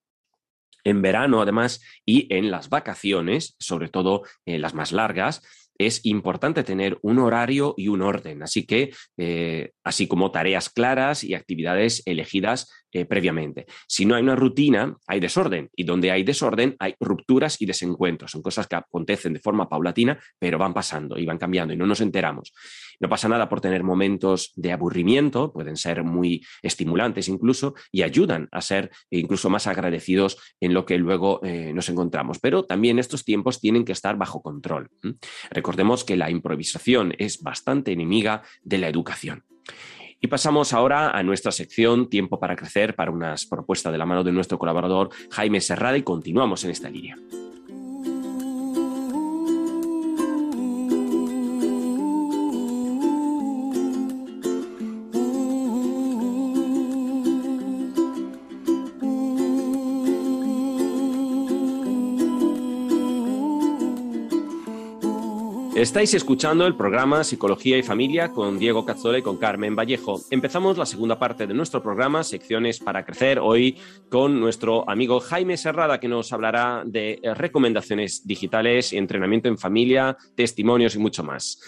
En verano, además, y en las vacaciones, sobre todo las más largas, es importante tener un horario y un orden. Así que, eh, así como tareas claras y actividades elegidas eh, previamente. Si no hay una rutina, hay desorden. Y donde hay desorden, hay rupturas y desencuentros. Son cosas que acontecen de forma paulatina, pero van pasando y van cambiando y no nos enteramos. No pasa nada por tener momentos de aburrimiento, pueden ser muy estimulantes incluso, y ayudan a ser incluso más agradecidos en lo que luego eh, nos encontramos. Pero también estos tiempos tienen que estar bajo control. Recordemos que la improvisación es bastante enemiga de la educación. Y pasamos ahora a nuestra sección Tiempo para Crecer para unas propuestas de la mano de nuestro colaborador Jaime Serrada y continuamos en esta línea. Estáis escuchando el programa Psicología y Familia con Diego Cazzola y con Carmen Vallejo. Empezamos la segunda parte de nuestro programa, Secciones para Crecer, hoy con nuestro amigo Jaime Serrada, que nos hablará de recomendaciones digitales, entrenamiento en familia, testimonios y mucho más.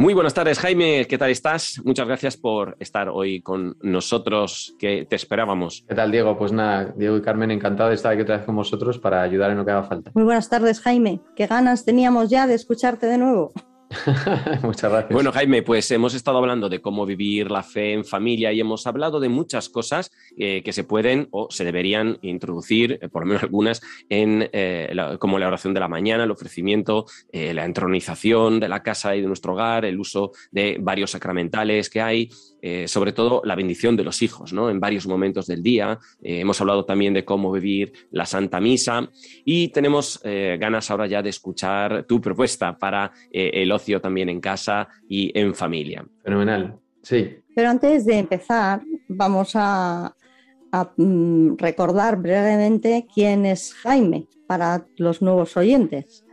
Muy buenas tardes, Jaime. ¿Qué tal estás? Muchas gracias por estar hoy con nosotros, que te esperábamos. ¿Qué tal, Diego? Pues nada, Diego y Carmen, encantado de estar aquí otra vez con vosotros para ayudar en lo que haga falta. Muy buenas tardes, Jaime. Qué ganas teníamos ya de escucharte de nuevo. Muchas gracias. Bueno, Jaime, pues hemos estado hablando de cómo vivir la fe en familia y hemos hablado de muchas cosas eh, que se pueden o se deberían introducir, eh, por lo menos algunas, en, eh, como la oración de la mañana, el ofrecimiento, la entronización de la casa y de nuestro hogar, el uso de varios sacramentales que hay, eh, sobre todo la bendición de los hijos, ¿no? En varios momentos del día. Eh, hemos hablado también de cómo vivir la Santa Misa y tenemos eh, ganas ahora ya de escuchar tu propuesta para eh, el ocio también en casa y en familia. Fenomenal. Sí, Pero antes de empezar, vamos a, a, mm, recordar brevemente quién es Jaime para los nuevos oyentes.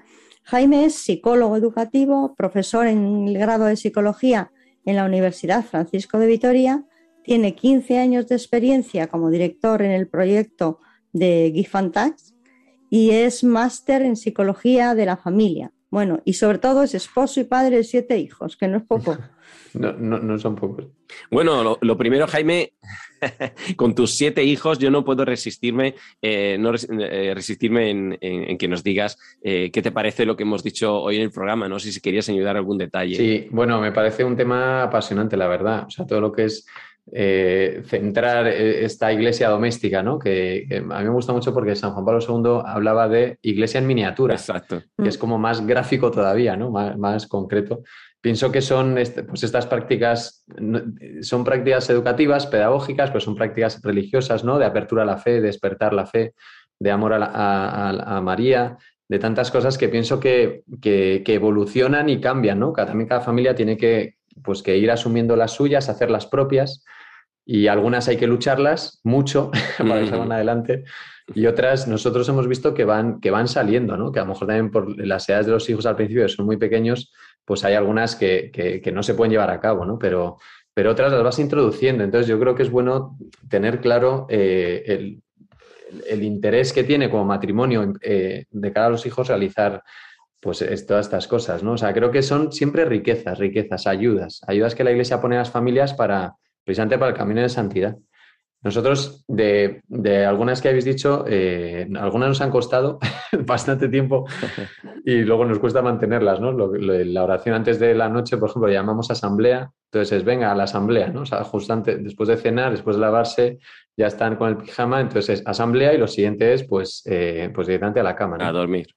Jaime es psicólogo educativo, profesor en el grado de psicología en la Universidad Francisco de Vitoria, tiene 15 años de experiencia como director en el proyecto de Touch y es máster en psicología de la familia. Bueno, y sobre todo es esposo y padre de siete hijos, que no es poco. no, no, no son pocos. Bueno, lo, lo primero, Jaime, con tus siete hijos, yo no puedo resistirme, eh, no res- eh, resistirme en, en- en que nos digas eh, qué te parece lo que hemos dicho hoy en el programa. No sé si querías ayudar algún detalle. Sí, bueno, me parece un tema apasionante, la verdad. O sea, todo lo que es eh, centrar esta iglesia doméstica, ¿no? Que, que a mí me gusta mucho porque San Juan Pablo II hablaba de iglesia en miniatura. Exacto. que es como más gráfico todavía, ¿no? Más, más concreto. Pienso que son este- pues estas prácticas, son prácticas educativas, pedagógicas, pero son prácticas religiosas, ¿no? De apertura a la fe, de despertar la fe, de amor a, la- a- María, de tantas cosas que pienso que, que- que evolucionan y cambian, ¿no? Cada, también cada familia tiene que, pues, que ir asumiendo las suyas, hacer las propias, y algunas hay que lucharlas mucho para que salgan adelante. Y otras nosotros hemos visto que van, que van saliendo, ¿no? Que a lo mejor también por las edades de los hijos al principio son muy pequeños, pues hay algunas que, que- no se pueden llevar a cabo, ¿no? Pero, pero otras las vas introduciendo. Entonces yo creo que es bueno tener claro eh, el, el interés que tiene como matrimonio eh, de cara a los hijos realizar pues es- todas estas cosas, ¿no? O sea, creo que son siempre riquezas, riquezas, ayudas, ayudas que la Iglesia pone a las familias para, precisamente para el camino de santidad. Nosotros, de, de algunas que habéis dicho, eh, algunas nos han costado bastante tiempo y luego nos cuesta mantenerlas, ¿no? Lo- lo- la oración antes de la noche, por ejemplo, llamamos asamblea, entonces es venga a la asamblea, ¿no? O sea, justo antes- después de cenar, después de lavarse, ya están con el pijama, entonces es asamblea y lo siguiente es, pues, eh, pues directamente a la cama, ¿no? A dormir.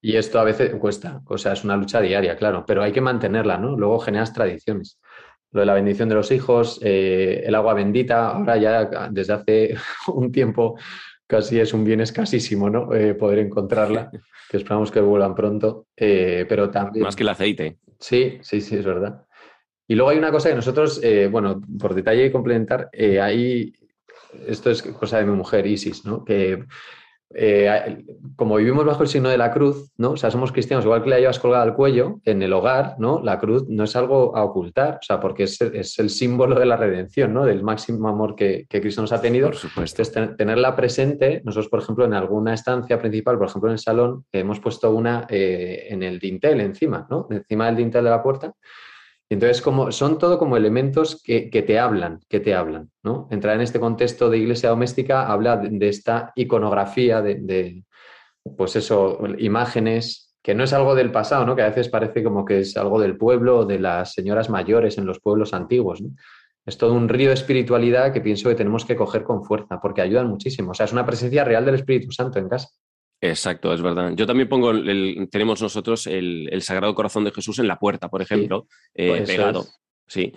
Y esto a veces cuesta, o sea, es una lucha diaria, claro, pero hay que mantenerla, ¿no? Luego generas tradiciones. Lo de la bendición de los hijos, eh, el agua bendita, ahora ya desde hace un tiempo casi es un bien escasísimo, ¿no? Eh, poder encontrarla, que esperamos que vuelvan pronto, eh, pero también... Más que el aceite. Sí, sí, sí, es verdad. Y luego hay una cosa que nosotros, bueno, por detalle y complementar, hay, esto es cosa de mi mujer, Isis, ¿no? Que eh, como vivimos bajo el signo de la cruz, ¿no? O sea, somos cristianos, igual que la llevas colgada al cuello, en el hogar, ¿no? La cruz no es algo a ocultar, o sea, porque es, es el símbolo de la redención, ¿no? Del máximo amor que, que Cristo nos ha tenido. Por supuesto. Entonces, ten- tenerla presente, nosotros, por ejemplo, en alguna estancia principal, por ejemplo, en el salón, hemos puesto una eh, en el dintel encima, ¿no? Encima del dintel de la puerta. Entonces, como, son todo como elementos que, que te hablan, que te hablan, ¿no? Entrar en este contexto de iglesia doméstica habla de, esta iconografía, de, pues eso, imágenes, que no es algo del pasado, ¿no? Que a veces parece como que es algo del pueblo o de las señoras mayores en los pueblos antiguos. Es todo un río de espiritualidad que pienso que tenemos que coger con fuerza, porque ayudan muchísimo. O sea, es una presencia real del Espíritu Santo en casa. Exacto, es verdad. Yo también pongo, el, tenemos nosotros el, el Sagrado Corazón de Jesús en la puerta, por ejemplo, eh, Pues pegado. es. Sí.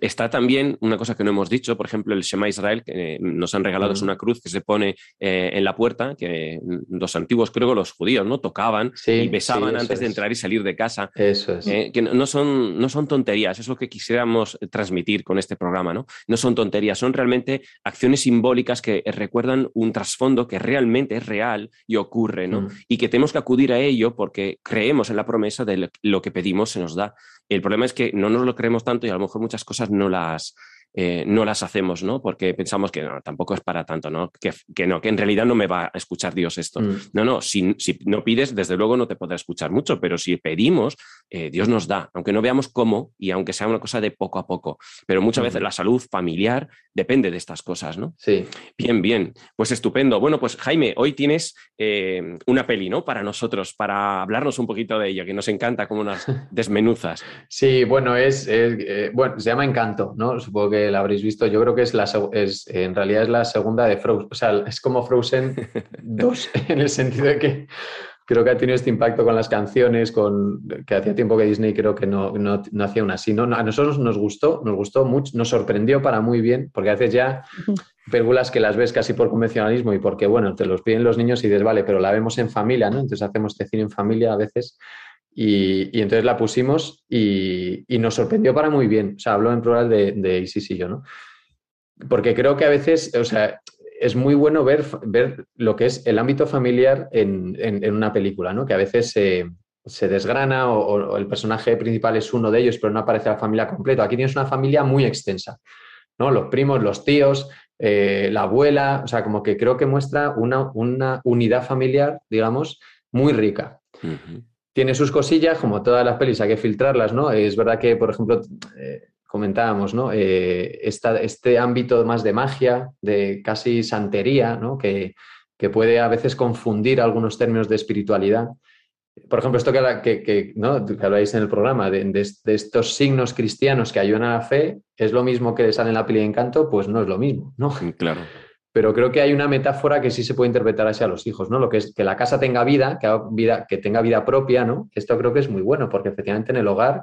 Está también una cosa que no hemos dicho, por ejemplo, el Shema Israel, que eh, nos han regalado, es una cruz que se pone eh, en la puerta, que los antiguos, creo que los judíos, ¿no? Tocaban Sí, y besaban sí, antes de entrar y salir de casa. Eso es. Eh, que no- son, no son tonterías, es lo que quisiéramos transmitir con este programa, ¿no? No son tonterías, son realmente acciones simbólicas que recuerdan un trasfondo que realmente es real y ocurre, ¿no? Y que tenemos que acudir a ello porque creemos en la promesa de lo que pedimos se nos da. El problema es que no nos lo creemos tanto y a lo mejor muchas cosas no las, eh, no las hacemos, ¿no? Porque pensamos que no, tampoco es para tanto, ¿no? Que, que no, que en realidad no me va a escuchar Dios esto. Mm. No, no, si, si no pides, desde luego no te podrá escuchar mucho, pero si pedimos, eh, Dios nos da, aunque no veamos cómo y aunque sea una cosa de poco a poco. Pero muchas veces la salud familiar depende de estas cosas, ¿no? Sí. Bien, bien. Pues estupendo. Bueno, pues Jaime, hoy tienes eh, una peli, ¿no? Para nosotros, para hablarnos un poquito de ello, que nos encanta como unas desmenuzas. Sí, bueno, es, es, eh, bueno, se llama Encanto, ¿no? Supongo que la habréis visto. Yo creo que es la es, en realidad es la segunda de Frozen, o sea, es como Frozen 2 en el sentido de que creo que ha tenido este impacto con las canciones, con que hacía tiempo que Disney creo que no, no, no hacía una así. ¿no? A nosotros nos gustó, nos gustó mucho, nos sorprendió para muy bien, porque a veces ya películas que las ves casi por convencionalismo y porque, bueno, te los piden los niños y dices, vale, pero la vemos en familia, ¿no? Entonces hacemos este cine en familia a veces. Y, y entonces la pusimos y, y nos sorprendió para muy bien. O sea, hablo en plural de, de Isis y yo, ¿no? Porque creo que a veces, o sea, es muy bueno ver, ver lo que es el ámbito familiar en, en- en una película, ¿no? Que a veces se, se desgrana o, o el personaje principal es uno de ellos, pero no aparece la familia completa. Aquí tienes una familia muy extensa, ¿no? Los primos, los tíos, eh, la abuela, o sea, como que creo que muestra una, una unidad familiar, digamos, muy rica tiene sus cosillas, como todas las pelis hay que filtrarlas, ¿no? Es verdad que, por ejemplo, eh, comentábamos, ¿no? Eh, esta- este ámbito más de magia, de casi santería, ¿no? Que, que puede a veces confundir algunos términos de espiritualidad. Por ejemplo, esto que, que, que, ¿no? que habláis en el programa, de, de- de estos signos cristianos que ayudan a la fe, ¿es lo mismo que sale en la peli de encanto? Pues no es lo mismo, ¿no? Claro. pero creo que hay una metáfora que sí se puede interpretar así a los hijos, ¿no? Lo que es que la casa tenga vida, que, vida, que tenga vida propia, ¿no? Esto creo que es muy bueno, porque efectivamente en el hogar,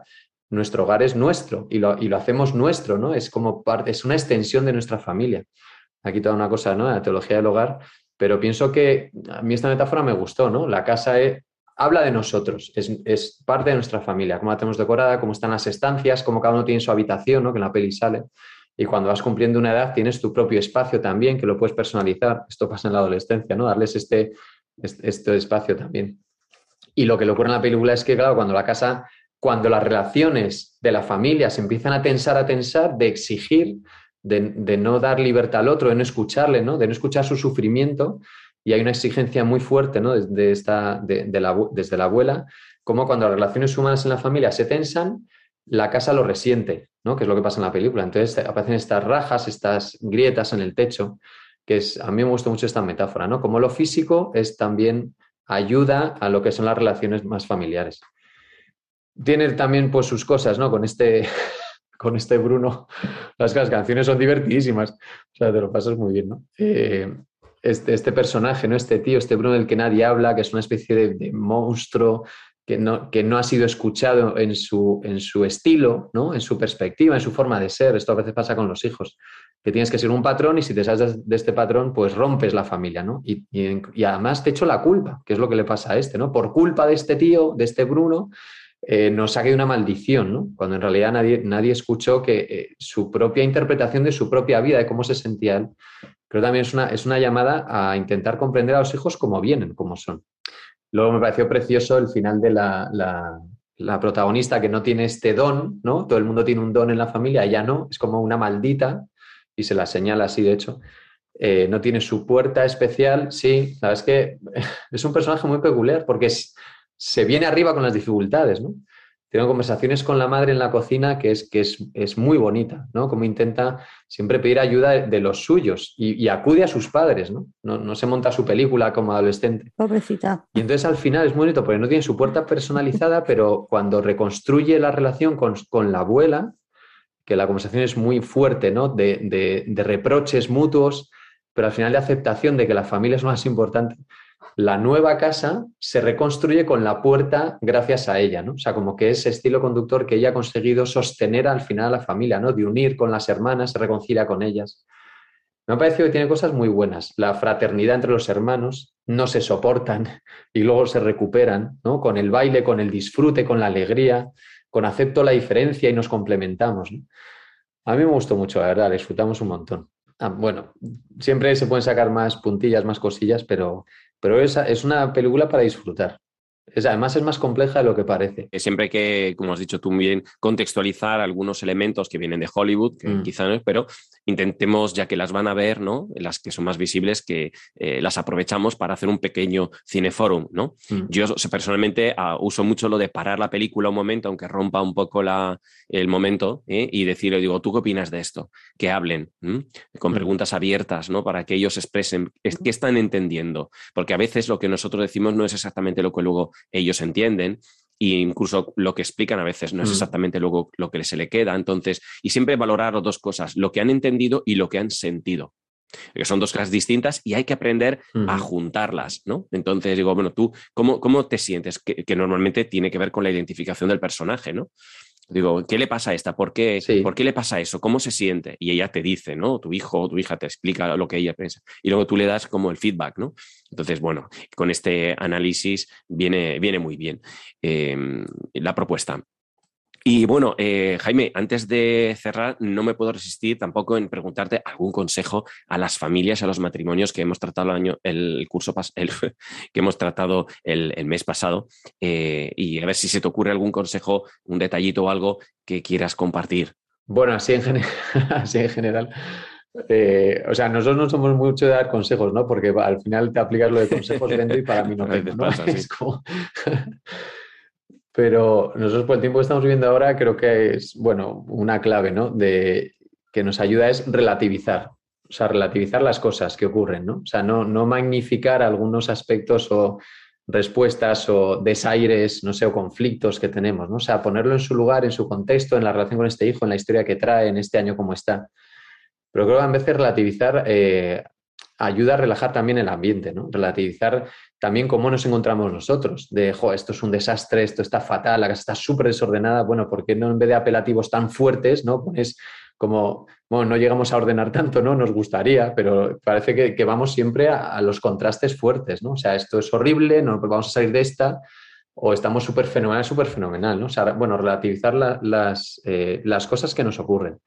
nuestro hogar es nuestro y lo, y lo hacemos nuestro, ¿no? Es como parte, es una extensión de nuestra familia. Aquí toda una cosa, ¿no? La teología del hogar, pero pienso que a mí esta metáfora me gustó, ¿no? La casa es- habla de nosotros, es, es parte de nuestra familia, cómo la tenemos decorada, cómo están las estancias, cómo cada uno tiene su habitación, ¿no? Que en la peli sale. Y cuando vas cumpliendo una edad tienes tu propio espacio también, que lo puedes personalizar. Esto pasa en la adolescencia, ¿no? Darles este, este, este espacio también. Y lo que le ocurre en la película es que, claro, cuando la casa, cuando las relaciones de la familia se empiezan a tensar, a tensar, de exigir, de, de no dar libertad al otro, de no escucharle, ¿no? De no escuchar su sufrimiento, y hay una exigencia muy fuerte, ¿no? Desde, esta, de, de la, desde la abuela, como cuando las relaciones humanas en la familia se tensan, la casa lo resiente, ¿no? Que es lo que pasa en la película. Entonces aparecen estas rajas, estas grietas en el techo, que es, a mí me gusta mucho esta metáfora, ¿no? Como lo físico es también ayuda a lo que son las relaciones más familiares. Tiene también pues sus cosas, ¿no? Con este, con este Bruno, las, canciones son divertidísimas, o sea, te lo pasas muy bien, ¿no? Eh, este, este personaje, ¿no? Este tío, este Bruno del que nadie habla, que es una especie de, de monstruo que no, que no ha sido escuchado en su, en su estilo, ¿no? en su perspectiva, en su forma de ser. Esto a veces pasa con los hijos, que tienes que ser un patrón y si te sales de, de este patrón, pues rompes la familia. ¿no? Y, y, y, además te echo la culpa, que es lo que le pasa a este. ¿no? Por culpa de este tío, de este Bruno, eh, nos ha caído una maldición, ¿no? cuando en realidad nadie, nadie escuchó que eh, su propia interpretación de su propia vida, de cómo se sentía él, creo también es una, es una llamada a intentar comprender a los hijos como vienen, como son. Luego me pareció precioso el final de la, la, la, protagonista que no tiene este don, ¿no? Todo el mundo tiene un don en la familia, ella no, es como una maldita, y se la señala así, de hecho. Eh, no tiene su puerta especial, sí, la verdad es que es un personaje muy peculiar porque es, se viene arriba con las dificultades, ¿no? Tengo conversaciones con la madre en la cocina que es, que es, es muy bonita, ¿no? Como intenta siempre pedir ayuda de, de los suyos y, y, acude a sus padres, ¿no? ¿no? ¿no? se monta su película como adolescente. Pobrecita. Y entonces al final es muy bonito porque no tiene su puerta personalizada, pero cuando reconstruye la relación con, con la abuela, que la conversación es muy fuerte, ¿no? De, de, de reproches mutuos, pero al final de aceptación de que la familia es lo más importante la nueva casa se reconstruye con la puerta gracias a ella, ¿no? O sea, como que ese estilo conductor que ella ha conseguido sostener al final a la familia, ¿no? De unir con las hermanas, se reconcilia con ellas. Me ha parecido que tiene cosas muy buenas. La fraternidad entre los hermanos no se soportan y luego se recuperan, ¿no? Con el baile, con el disfrute, con la alegría, con acepto la diferencia y nos complementamos. A mí me gustó mucho, la verdad, disfrutamos un montón. Ah, bueno, siempre se pueden sacar más puntillas, más cosillas, pero pero es, es una película para disfrutar. Es, además es más compleja de lo que parece. Siempre hay que, como has dicho tú muy bien, contextualizar algunos elementos que vienen de Hollywood, que mm. quizá no, pero intentemos, ya que las van a ver, ¿no? Las que son más visibles, que eh, las aprovechamos para hacer un pequeño cineforum, ¿no? Mm. Yo personalmente uh, uso mucho lo de parar la película un momento, aunque rompa un poco la, el momento, ¿eh? y decirle, digo, ¿tú qué opinas de esto? Que hablen, con mm. preguntas abiertas, ¿no? Para que ellos expresen qué están entendiendo. Porque a veces lo que nosotros decimos no es exactamente lo que luego ellos entienden e incluso lo que explican a veces no es exactamente luego lo que se le queda. Entonces, y siempre valorar las dos cosas, lo que han entendido y lo que han sentido. Que son dos cosas distintas y hay que aprender uh -huh. a juntarlas, ¿no? Entonces digo, bueno, tú, ¿cómo, cómo te sientes? Que, que, normalmente tiene que ver con la identificación del personaje, ¿no? Digo, ¿qué le pasa a esta? ¿Por qué, sí. ¿Por qué le pasa eso? ¿Cómo se siente? Y ella te dice, ¿no? Tu hijo o tu hija te explica lo que ella piensa. Y luego tú le das como el feedback, ¿no? Entonces, bueno, con este análisis viene, viene muy bien eh, la propuesta. Y bueno, eh, Jaime, antes de cerrar, no me puedo resistir tampoco en preguntarte algún consejo a las familias, a los matrimonios que hemos tratado el, año, el curso el, que hemos tratado el, el mes pasado, eh, y a ver si se te ocurre algún consejo, un detallito o algo que quieras compartir. Bueno, así en, gen así en general. Eh, o sea, nosotros no somos mucho de dar consejos, ¿no? Porque al final te aplicas lo de consejos dentro y para mí no, tengo, ¿no? Pasa, es como... Pero nosotros por el tiempo que estamos viviendo ahora creo que es, bueno, una clave, ¿no? De que nos ayuda es relativizar, o sea, relativizar las cosas que ocurren, ¿no? O sea, no, no magnificar algunos aspectos o respuestas o desaires, no sé, o conflictos que tenemos, ¿no? O sea, ponerlo en su lugar, en su contexto, en la relación con este hijo, en la historia que trae, en este año como está. Pero creo que en vez de relativizar, eh, ayuda a relajar también el ambiente, ¿no? Relativizar también cómo nos encontramos nosotros, de, jo, esto es un desastre, esto está fatal, la casa está súper desordenada, bueno, ¿por qué no en vez de apelativos tan fuertes, ¿no? Pones como, bueno, no llegamos a ordenar tanto, ¿no? Nos gustaría, pero parece que, vamos siempre a, los contrastes fuertes, ¿no? O sea, esto es horrible, no vamos a salir de esta, o estamos súper fenomenal, súper fenomenal, ¿no? Bueno, relativizar la, las, eh, las cosas que nos ocurren.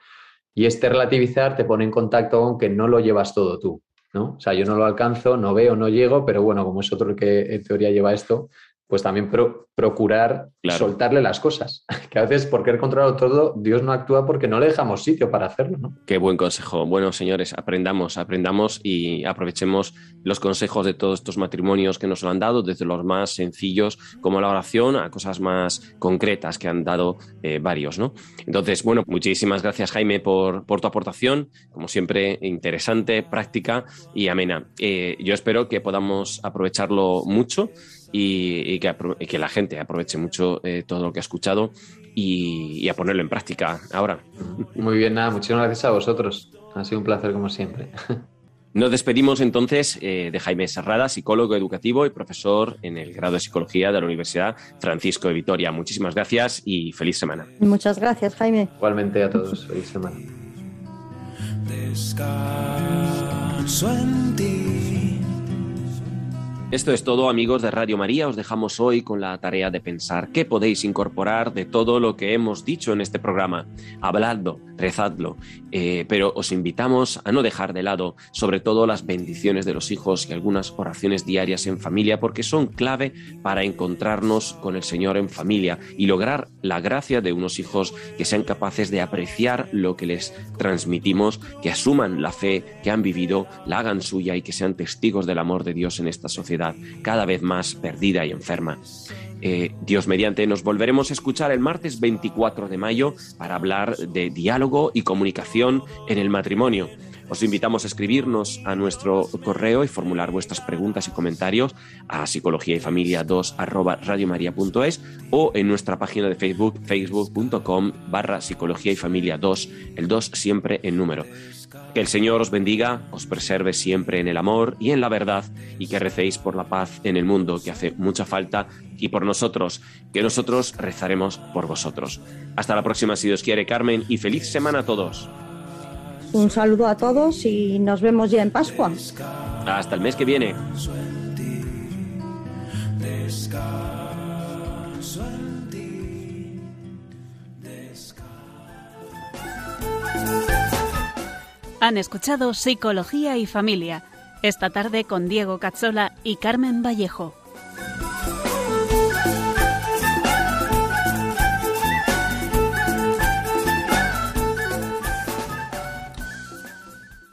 Y este relativizar te pone en contacto con que no lo llevas todo tú, ¿no? O sea, yo no lo alcanzo, no veo, no llego, pero bueno, como es otro que en teoría lleva esto, pues también pro- procurar Claro. soltarle las cosas. Que a veces por querer controlarlo todo, Dios no actúa porque no le dejamos sitio para hacerlo, ¿no? Qué buen consejo. Bueno, señores, aprendamos, aprendamos y aprovechemos los consejos de todos estos matrimonios que nos lo han dado, desde los más sencillos como la oración a cosas más concretas que han dado eh, varios, ¿no? Entonces, bueno, muchísimas gracias, Jaime, por, por tu aportación. Como siempre, interesante, práctica y amena. Eh, yo espero que podamos aprovecharlo mucho y, y que, apro- y que la gente aproveche mucho eh, todo lo que ha escuchado y, y a ponerlo en práctica ahora. Muy bien, nada, muchísimas gracias a vosotros. Ha sido un placer como siempre. Nos despedimos entonces eh, de Jaime Serrada, psicólogo educativo y profesor en el grado de psicología de la Universidad Francisco de Vitoria. Muchísimas gracias y feliz semana. Muchas gracias, Jaime. Igualmente a todos, feliz semana. Descanso en ti. Esto es todo amigos de Radio María. Os dejamos hoy con la tarea de pensar qué podéis incorporar de todo lo que hemos dicho en este programa. Habladlo, rezadlo, eh, pero os invitamos a no dejar de lado sobre todo las bendiciones de los hijos y algunas oraciones diarias en familia porque son clave para encontrarnos con el Señor en familia y lograr la gracia de unos hijos que sean capaces de apreciar lo que les transmitimos, que asuman la fe que han vivido, la hagan suya y que sean testigos del amor de Dios en esta sociedad cada vez más perdida y enferma. Eh, Dios mediante, nos volveremos a escuchar el martes 24 de mayo para hablar de diálogo y comunicación en el matrimonio. Os invitamos a escribirnos a nuestro correo y formular vuestras preguntas y comentarios a psicología y familia 2 arroba radiomaria.es o en nuestra página de Facebook, facebook.com barra psicología y familia 2, el 2 siempre en número. Que el Señor os bendiga, os preserve siempre en el amor y en la verdad y que recéis por la paz en el mundo que hace mucha falta y por nosotros, que nosotros rezaremos por vosotros. Hasta la próxima si Dios quiere, Carmen, y feliz semana a todos. Un saludo a todos y nos vemos ya en Pascua. Hasta el mes que viene. Han escuchado Psicología y Familia, esta tarde con Diego Cazzola y Carmen Vallejo.